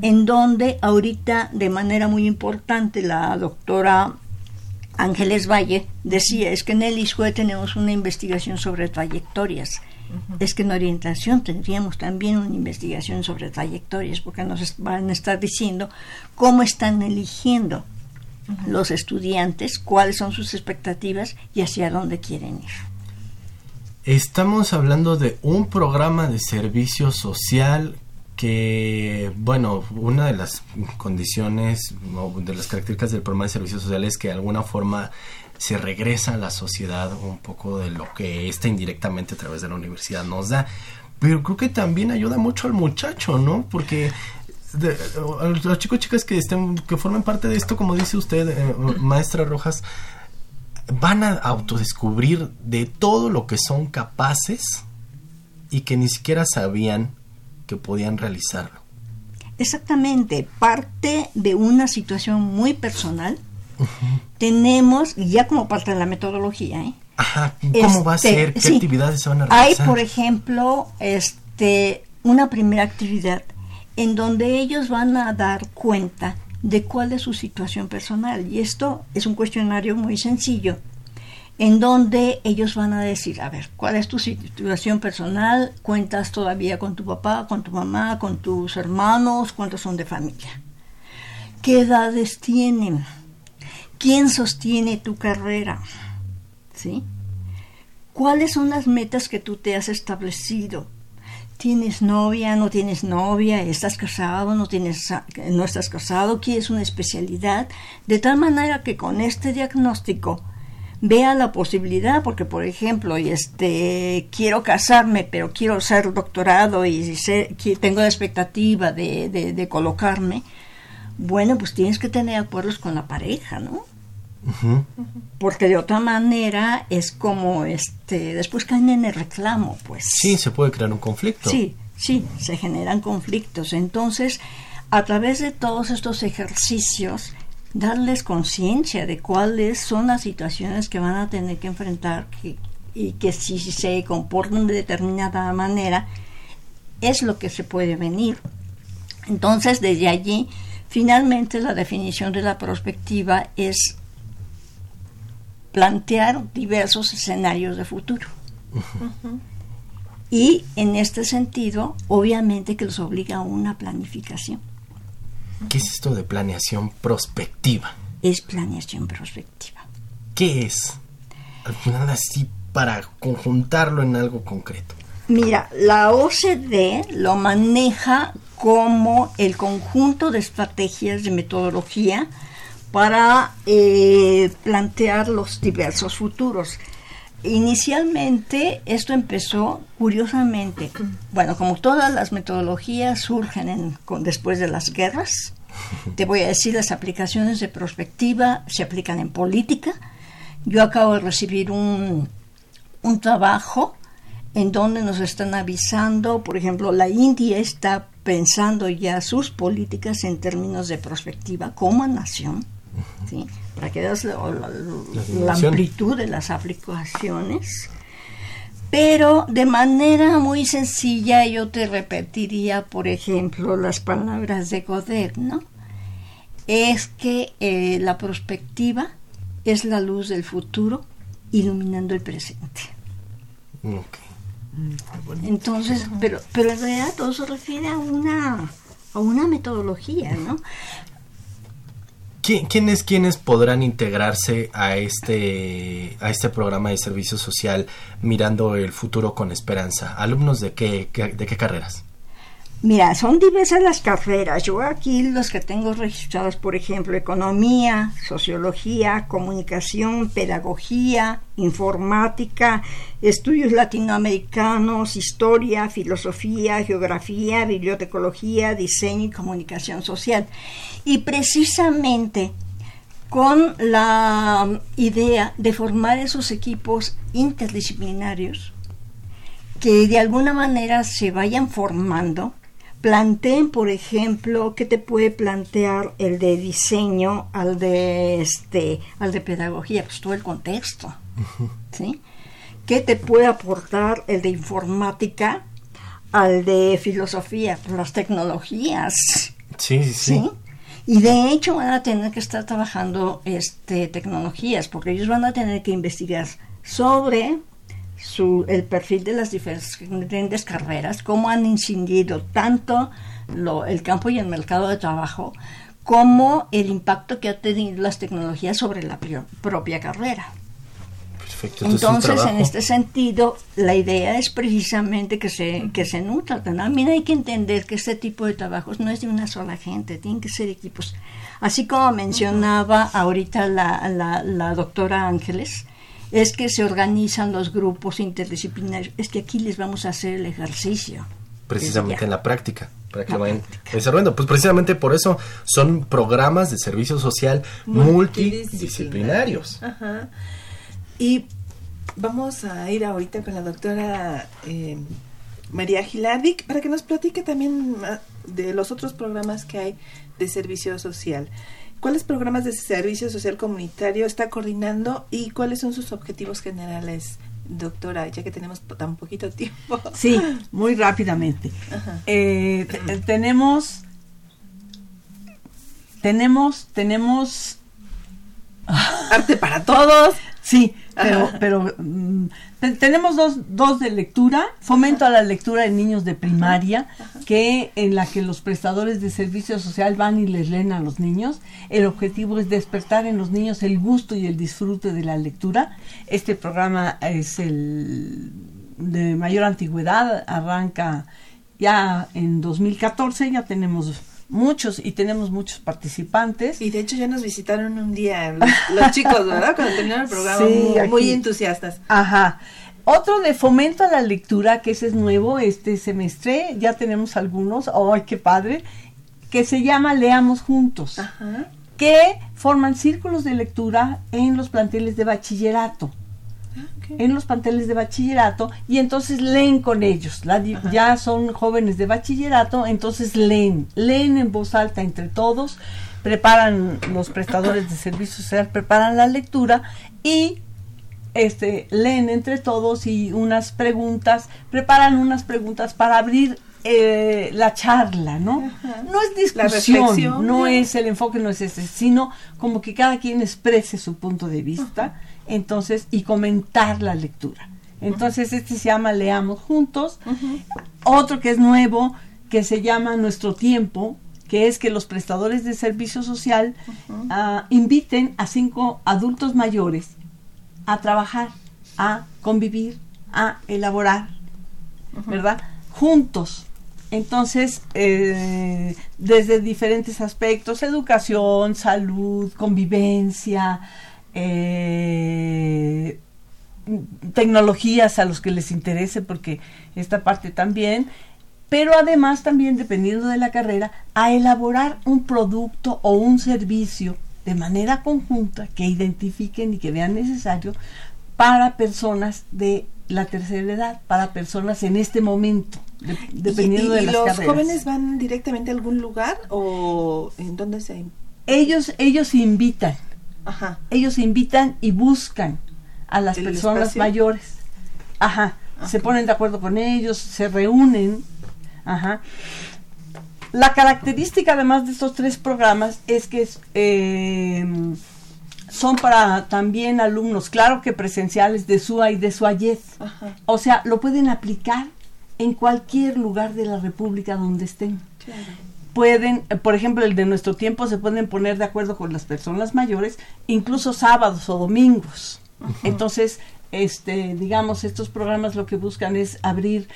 en donde ahorita de manera muy importante la doctora Ángeles Valle decía, es que en el ISUE tenemos una investigación sobre trayectorias. Es que en orientación tendríamos también una investigación sobre trayectorias, porque nos van a estar diciendo cómo están eligiendo los estudiantes, cuáles son sus expectativas y hacia dónde quieren ir. Estamos hablando de un programa de servicio social que, bueno, una de las condiciones o de las características del programa de servicios sociales es que de alguna forma se regresa a la sociedad un poco de lo que esta indirectamente a través de la universidad nos da. Pero creo que también ayuda mucho al muchacho, ¿no? Porque los chicos chicas que estén que formen parte de esto, como dice usted, eh, maestra Rojas, van a autodescubrir de todo lo que son capaces y que ni siquiera sabían que podían realizarlo. Exactamente, parte de una situación muy personal. Tenemos, ya como parte de la metodología, ¿eh? Ajá, ¿cómo va a este, ser? ¿Qué actividades se van a realizar? Hay, por ejemplo, este, una primera actividad en donde ellos van a dar cuenta de cuál es su situación personal. Y esto es un cuestionario muy sencillo en donde ellos van a decir, a ver, ¿cuál es tu situación personal? ¿Cuentas todavía con tu papá, con tu mamá, con tus hermanos? ¿Cuántos son de familia? ¿Qué edades tienen? ¿Quién sostiene tu carrera? ¿Sí? ¿Cuáles son las metas que tú te has establecido? ¿Tienes novia? ¿No tienes novia? ¿Estás casado? ¿No, tienes, no estás casado? ¿Quieres una especialidad? De tal manera que con este diagnóstico vea la posibilidad, porque por ejemplo, este, quiero casarme, pero quiero hacer doctorado y tengo la expectativa de, colocarme, bueno, pues tienes que tener acuerdos con la pareja, ¿no? Porque de otra manera es como, este, después caen en el reclamo, pues. Sí, se puede crear un conflicto. Sí, sí, se generan conflictos. Entonces, a través de todos estos ejercicios, darles conciencia de cuáles son las situaciones que van a tener que enfrentar y que si se comportan de determinada manera es lo que se puede venir. Entonces, desde allí, finalmente la definición de la perspectiva es plantear diversos escenarios de futuro. Y en este sentido, obviamente que los obliga a una planificación. ¿Qué es esto de planeación prospectiva? Es planeación prospectiva. ¿Qué es? Al final así para conjuntarlo en algo concreto. Mira, la OCDE lo maneja como el conjunto de estrategias de metodología para eh, plantear los diversos futuros. Inicialmente esto empezó curiosamente, bueno, como todas las metodologías surgen después de las guerras, te voy a decir, las aplicaciones de perspectiva se aplican en política. Yo acabo de recibir un, un trabajo en donde nos están avisando, por ejemplo, la India está pensando ya sus políticas en términos de perspectiva como nación para que veas la, amplitud de las aplicaciones. Pero de manera muy sencilla yo te repetiría, por ejemplo, las palabras de Godet, ¿no? Es que eh, la perspectiva es la luz del futuro iluminando el presente. Entonces, pero, pero en realidad todo se refiere a una, a una metodología, ¿no? ¿Quiénes, ¿Quiénes podrán integrarse a este, a este programa de servicio social mirando el futuro con esperanza? ¿Alumnos de qué, de qué carreras? Mira, son diversas las carreras. Yo aquí los que tengo registrados, por ejemplo, economía, sociología, comunicación, pedagogía, informática, estudios latinoamericanos, historia, filosofía, geografía, bibliotecología, diseño y comunicación social. Y precisamente con la idea de formar esos equipos interdisciplinarios que de alguna manera se vayan formando. Planteen, por ejemplo, qué te puede plantear el de diseño al de este, al de pedagogía, pues todo el contexto, ¿sí? ¿Qué te puede aportar el de informática al de filosofía, las tecnologías? Sí, sí, sí. Y de hecho van a tener que estar trabajando este, tecnologías, porque ellos van a tener que investigar sobre su, el perfil de las diferentes carreras, cómo han incidido tanto lo, el campo y el mercado de trabajo, como el impacto que ha tenido las tecnologías sobre la propia carrera. Entonces, en este sentido, la idea es precisamente que se, que se nutra. También hay que entender que este tipo de trabajos no es de una sola gente, tienen que ser equipos. Así como mencionaba ahorita la, la, la doctora Ángeles, es que se organizan los grupos interdisciplinarios, es que aquí les vamos a hacer el ejercicio. Precisamente en la práctica, para que lo vayan desarrollando. Pues precisamente por eso son programas de servicio social multidisciplinarios. Ajá. Y vamos a ir ahorita con la doctora eh, María Gilardic para que nos platique también ah, de los otros programas que hay de servicio social. ¿Cuáles programas de servicio social comunitario está coordinando y cuáles son sus objetivos generales, doctora, ya que tenemos tan poquito tiempo? Sí, muy rápidamente. Eh, tenemos, tenemos, tenemos... Arte para todos. Sí, pero, pero mm, tenemos dos, dos de lectura, fomento a la lectura de niños de primaria, que en la que los prestadores de servicio social van y les leen a los niños. El objetivo es despertar en los niños el gusto y el disfrute de la lectura. Este programa es el de mayor antigüedad, arranca ya en 2014, ya tenemos muchos y tenemos muchos participantes. Y de hecho ya nos visitaron un día los, chicos, ¿verdad? Cuando terminaron el programa, muy, entusiastas. Ajá. Otro de fomento a la lectura, que ese es nuevo este semestre, ya tenemos algunos, ¡ay, qué padre! Que se llama Leamos Juntos, Ajá. que forman círculos de lectura en los planteles de bachillerato en los panteles de bachillerato y entonces leen con ellos. ya son jóvenes de bachillerato, entonces leen, leen en voz alta entre todos, preparan los prestadores de servicios social, preparan la lectura y este leen entre todos y unas preguntas, preparan unas preguntas para abrir eh, la charla, ¿no? No es discusión, no es el enfoque, no es ese, sino como que cada quien exprese su punto de vista entonces, y comentar la lectura. Entonces, este se llama Leamos Juntos. Otro que es nuevo, que se llama Nuestro Tiempo, que es que los prestadores de servicio social ah, inviten a cinco adultos mayores a trabajar, a convivir, a elaborar, ¿verdad? Juntos. Entonces, eh, desde diferentes aspectos, educación, salud, convivencia, eh, tecnologías a los que les interese, porque esta parte también, pero además también, dependiendo de la carrera, a elaborar un producto o un servicio de manera conjunta que identifiquen y que vean necesario para personas de la tercera edad, para personas en este momento, dependiendo de las carreras. ¿Los jóvenes van directamente a algún lugar o en dónde se...? Ellos, ellos invitan ellos invitan y buscan a las personas mayores. Ajá. Se ponen de acuerdo con ellos, se reúnen. Ajá. La característica además de estos tres programas es que eh, son para también alumnos, claro que presenciales de SUA y de SUAYED. O sea, lo pueden aplicar en cualquier lugar de la República donde estén pueden, por ejemplo, el de nuestro tiempo se pueden poner de acuerdo con las personas mayores, incluso sábados o domingos. Entonces, este, digamos, estos programas lo que buscan es abrir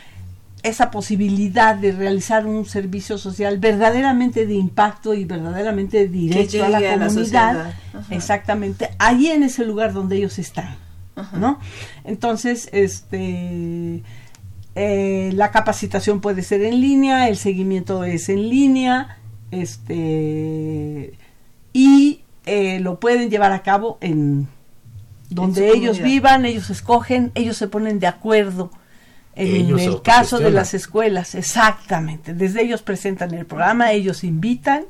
esa posibilidad de realizar un servicio social verdaderamente de impacto y verdaderamente directo a la comunidad, exactamente, allí en ese lugar donde ellos están, ¿no? Entonces, este eh, la capacitación puede ser en línea, el seguimiento es en línea, este y eh, lo pueden llevar a cabo en donde ellos vivan, ellos escogen, ellos se ponen de acuerdo. En el caso de las escuelas, exactamente. Desde ellos presentan el programa, ellos invitan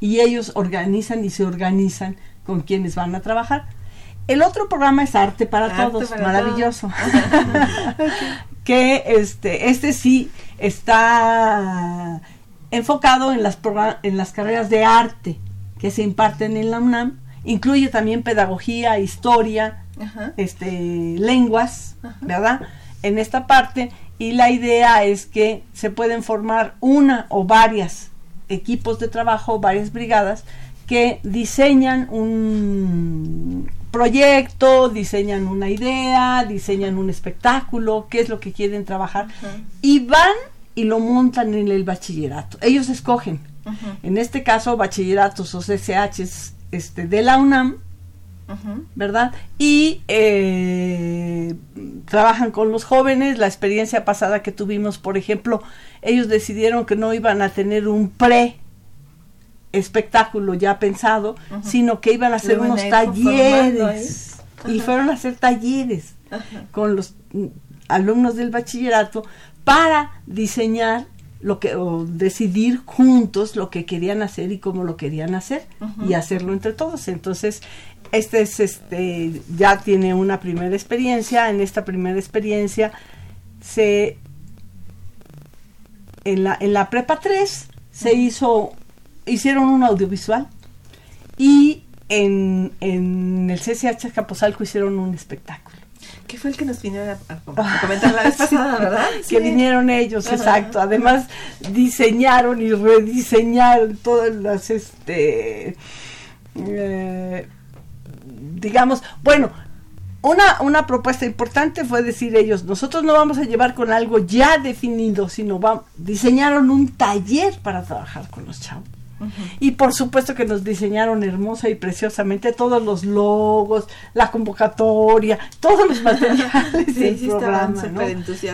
y ellos organizan y se organizan con quienes van a trabajar. El otro programa es Arte para Todos, maravilloso. que este, este sí está enfocado en las, en las carreras de arte que se imparten en la UNAM. Incluye también pedagogía, historia, este, lenguas, ¿verdad? En esta parte. Y la idea es que se pueden formar una o varias equipos de trabajo, varias brigadas, que diseñan un proyecto, diseñan una idea, diseñan un espectáculo, qué es lo que quieren trabajar, y van y lo montan en el bachillerato. Ellos escogen. En este caso, bachilleratos o CCH este, de la UNAM, ¿verdad? Y eh, trabajan con los jóvenes. La experiencia pasada que tuvimos, por ejemplo, ellos decidieron que no iban a tener un pre espectáculo ya pensado, sino que iban a hacer unos talleres. Y fueron a hacer talleres con los mm, alumnos del bachillerato para diseñar lo que o decidir juntos lo que querían hacer y cómo lo querían hacer y hacerlo entre todos. Entonces, este es este ya tiene una primera experiencia, en esta primera experiencia se en la en la prepa 3 se hizo hicieron un audiovisual y en, en el CCH Capozalco hicieron un espectáculo. ¿Qué fue el que nos vinieron a, comentar la vez pasada, verdad? Que vinieron ellos, exacto. Además, diseñaron y rediseñaron todas las, este, eh, digamos, bueno, una, una propuesta importante fue decir ellos, nosotros no vamos a llevar con algo ya definido, sino vamos, diseñaron un taller para trabajar con los chavos. Y por supuesto que nos diseñaron hermosa y preciosamente todos los logos, la convocatoria, todos los materiales sí, del programa.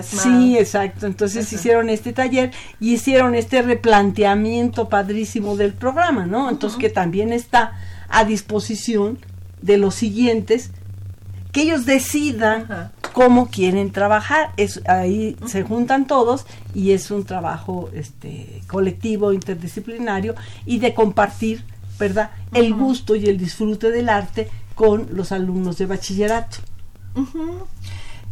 Sí, exacto. Entonces hicieron este taller y hicieron este replanteamiento padrísimo del programa, ¿no? Entonces que también está a disposición de los siguientes que ellos decidan cómo quieren trabajar. Es, ahí se juntan todos y es un trabajo este, colectivo, interdisciplinario y de compartir, ¿verdad? El gusto y el disfrute del arte con los alumnos de bachillerato.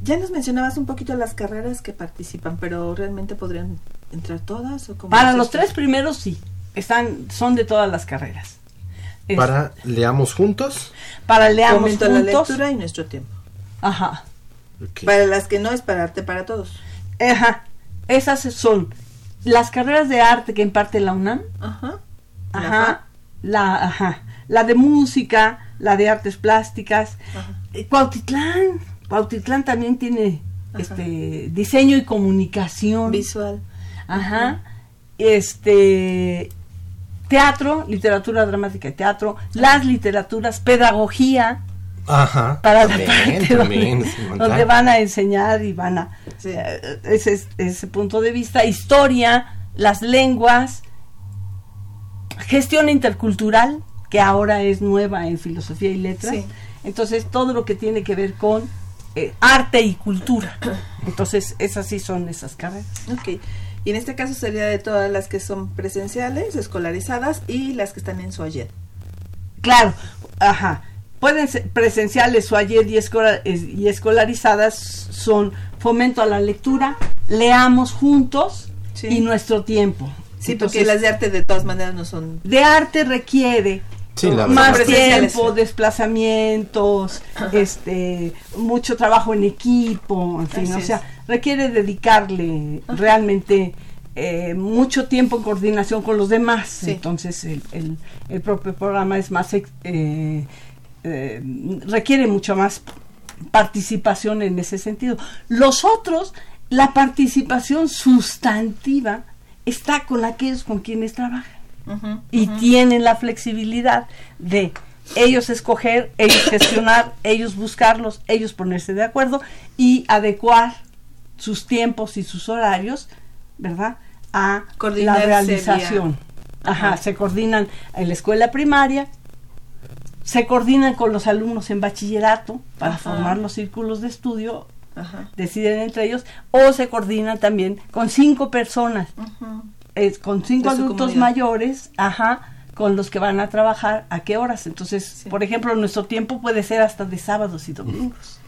Ya nos mencionabas un poquito las carreras que participan, pero realmente podrían entrar todas o Para los tres primeros sí, están son de todas las carreras. Para leamos juntos. Para leamos juntos. la lectura y nuestro tiempo. Ajá. Para las que no es para arte para todos. Ajá. Esas son las carreras de arte que imparte la UNAM. Ajá. Ajá. La, ajá. La de música, la de artes plásticas. Eh, Cuautitlán. Cuautitlán también tiene este diseño y comunicación visual. Ajá. Este teatro, literatura dramática y teatro, las literaturas, pedagogía, Ajá, para la parte donde, van a enseñar y van a eh, ese, ese punto de vista, historia, las lenguas, gestión intercultural, que ahora es nueva en filosofía y letras. Entonces, todo lo que tiene que ver con eh, arte y cultura. Entonces, esas sí son esas carreras. Ok. Y en este caso sería de todas las que son presenciales, escolarizadas y las que están en su ayer. Claro, ajá pueden ser presenciales o ayer y, y escolarizadas son fomento a la lectura, leamos juntos y nuestro tiempo. Sí, porque las de arte de todas maneras no son... De arte requiere más tiempo, desplazamientos, este, mucho trabajo en equipo, en fin, o sea, requiere dedicarle realmente eh, mucho tiempo en coordinación con los demás. Entonces, el, el, propio programa es más eh, eh, requiere mucho más participación en ese sentido. Los otros, la participación sustantiva está con aquellos con quienes trabajan y tienen la flexibilidad de ellos escoger, ellos gestionar, ellos buscarlos, ellos ponerse de acuerdo y adecuar sus tiempos y sus horarios, ¿verdad? A la realización. Ajá, se coordinan en la escuela primaria se coordinan con los alumnos en bachillerato para formar los círculos de estudio, deciden entre ellos, o se coordinan también con cinco personas, con cinco adultos mayores, ajá, con los que van a trabajar, a qué horas. Entonces, por ejemplo, nuestro tiempo puede ser hasta de sábados y domingos.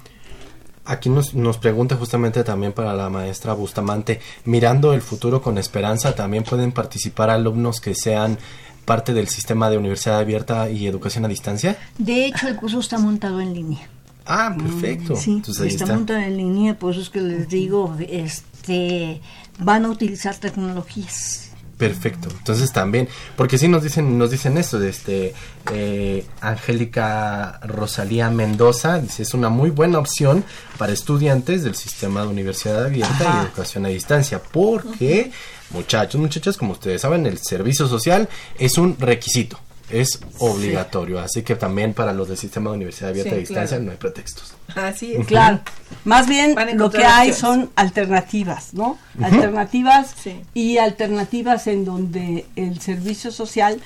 Aquí nos, nos pregunta justamente también para la maestra Bustamante, mirando el futuro con esperanza, también pueden participar alumnos que sean parte del sistema de universidad abierta y educación a distancia? De hecho, el curso está montado en línea. Ah, perfecto. Sí, está, montado en línea, por eso es que les digo, este, van a utilizar tecnologías. Perfecto. Entonces también, porque sí nos dicen, nos dicen esto, de este eh, Angélica Rosalía Mendoza, dice es una muy buena opción para estudiantes del sistema de universidad abierta y educación a distancia, porque muchachos, muchachas, como ustedes saben, el servicio social es un requisito es obligatorio. Así que también para los del sistema de universidad abierta a distancia no hay pretextos. Así es. Claro. Más bien lo que hay son alternativas, ¿no? Alternativas y alternativas en donde el servicio social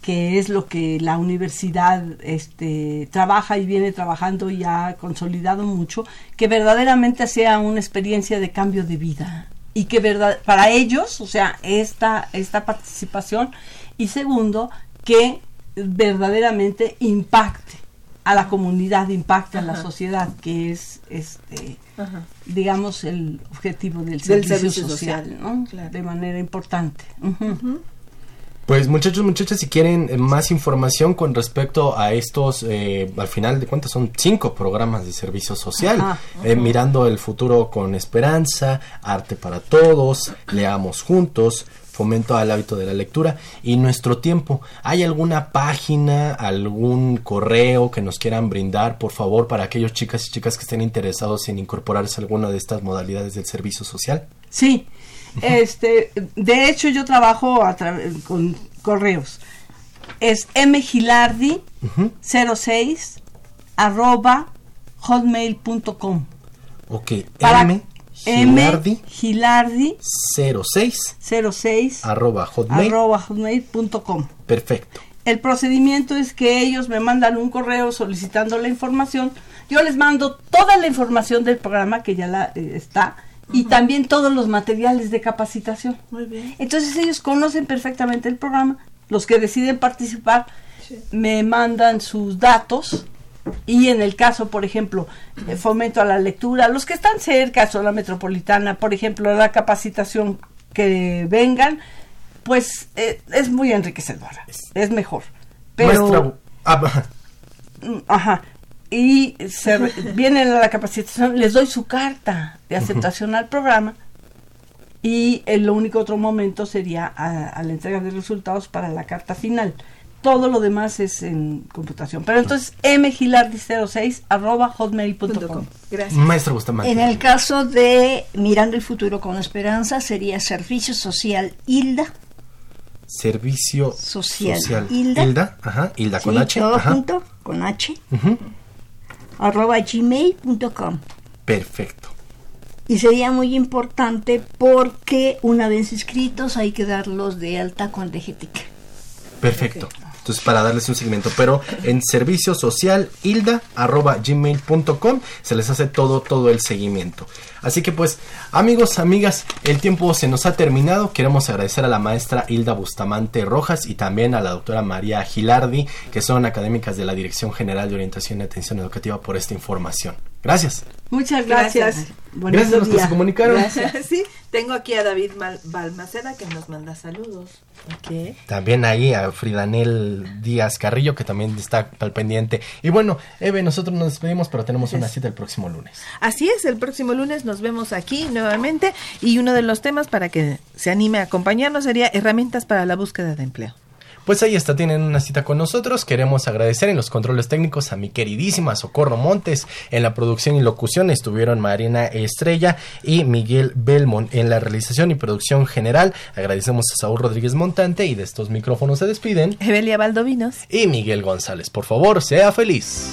que es lo que la universidad este, trabaja y viene trabajando y ha consolidado mucho, que verdaderamente sea una experiencia de cambio de vida y que verdad, para ellos, o sea, esta, esta participación y segundo, que verdaderamente impacte a la comunidad, impacte a la sociedad, que es este digamos el objetivo del, servicio, social, ¿no? de manera importante. Pues muchachos, muchachas, si quieren eh, más información con respecto a estos, eh, al final de cuentas son cinco programas de servicio social, eh, mirando el futuro con esperanza, arte para todos, leamos juntos, fomento al hábito de la lectura y nuestro tiempo. ¿Hay alguna página, algún correo que nos quieran brindar, por favor, para aquellos chicas y chicas que estén interesados en incorporarse a alguna de estas modalidades del servicio social? Sí, este, de hecho yo trabajo a con correos. Es mgilardi 06 arroba hotmail.com. Ok, M Gilardi, Gilardi 06 06 arroba hotmail, arroba hotmail.com. Perfecto. El procedimiento es que ellos me mandan un correo solicitando la información. Yo les mando toda la información del programa que ya la, eh, está y también todos los materiales de capacitación. Muy bien. Entonces ellos conocen perfectamente el programa. Los que deciden participar me mandan sus datos y en el caso, por ejemplo, fomento a la lectura, los que están cerca, zona metropolitana, por ejemplo, la capacitación que vengan, pues eh, es muy enriquecedora, es mejor. Pero, ah, mm, ajá, y se, vienen a la capacitación, les doy su carta de aceptación al programa y el único otro momento sería a la entrega de resultados para la carta final todo lo demás es en computación. Pero entonces, mgilardi06 arroba hotmail.com. Gracias. Maestro Bustamante. En el caso de Mirando el futuro con esperanza, sería Servicio Social Hilda. Servicio Social, Hilda. Hilda, ajá, Hilda con H. Todo junto, con H. Arroba gmail.com. Perfecto. Y sería muy importante porque una vez inscritos hay que darlos de alta con DGTIC. Perfecto. Entonces, para darles un seguimiento. Pero en servicio social hilda arroba gmail.com se les hace todo, todo el seguimiento. Así que pues, amigos, amigas, el tiempo se nos ha terminado. Queremos agradecer a la maestra Hilda Bustamante Rojas y también a la doctora María Gilardi, que son académicas de la Dirección General de Orientación y Atención Educativa por esta información. Gracias. Muchas gracias. Gracias, a los que se comunicaron. Sí, tengo aquí a David Balmaceda que nos manda saludos. También ahí a Fridanel Díaz Carrillo que también está al pendiente. Y bueno, Eve, nosotros nos despedimos, pero tenemos una cita el próximo lunes. Así es, el próximo lunes nos vemos aquí nuevamente y uno de los temas para que se anime a acompañarnos sería herramientas para la búsqueda de empleo. Pues ahí está, tienen una cita con nosotros. Queremos agradecer en los controles técnicos a mi queridísima Socorro Montes. En la producción y locución estuvieron Marina Estrella y Miguel Belmont. En la realización y producción general agradecemos a Saúl Rodríguez Montante y de estos micrófonos se despiden. Evelia Valdovinos. Y Miguel González. Por favor, sea feliz.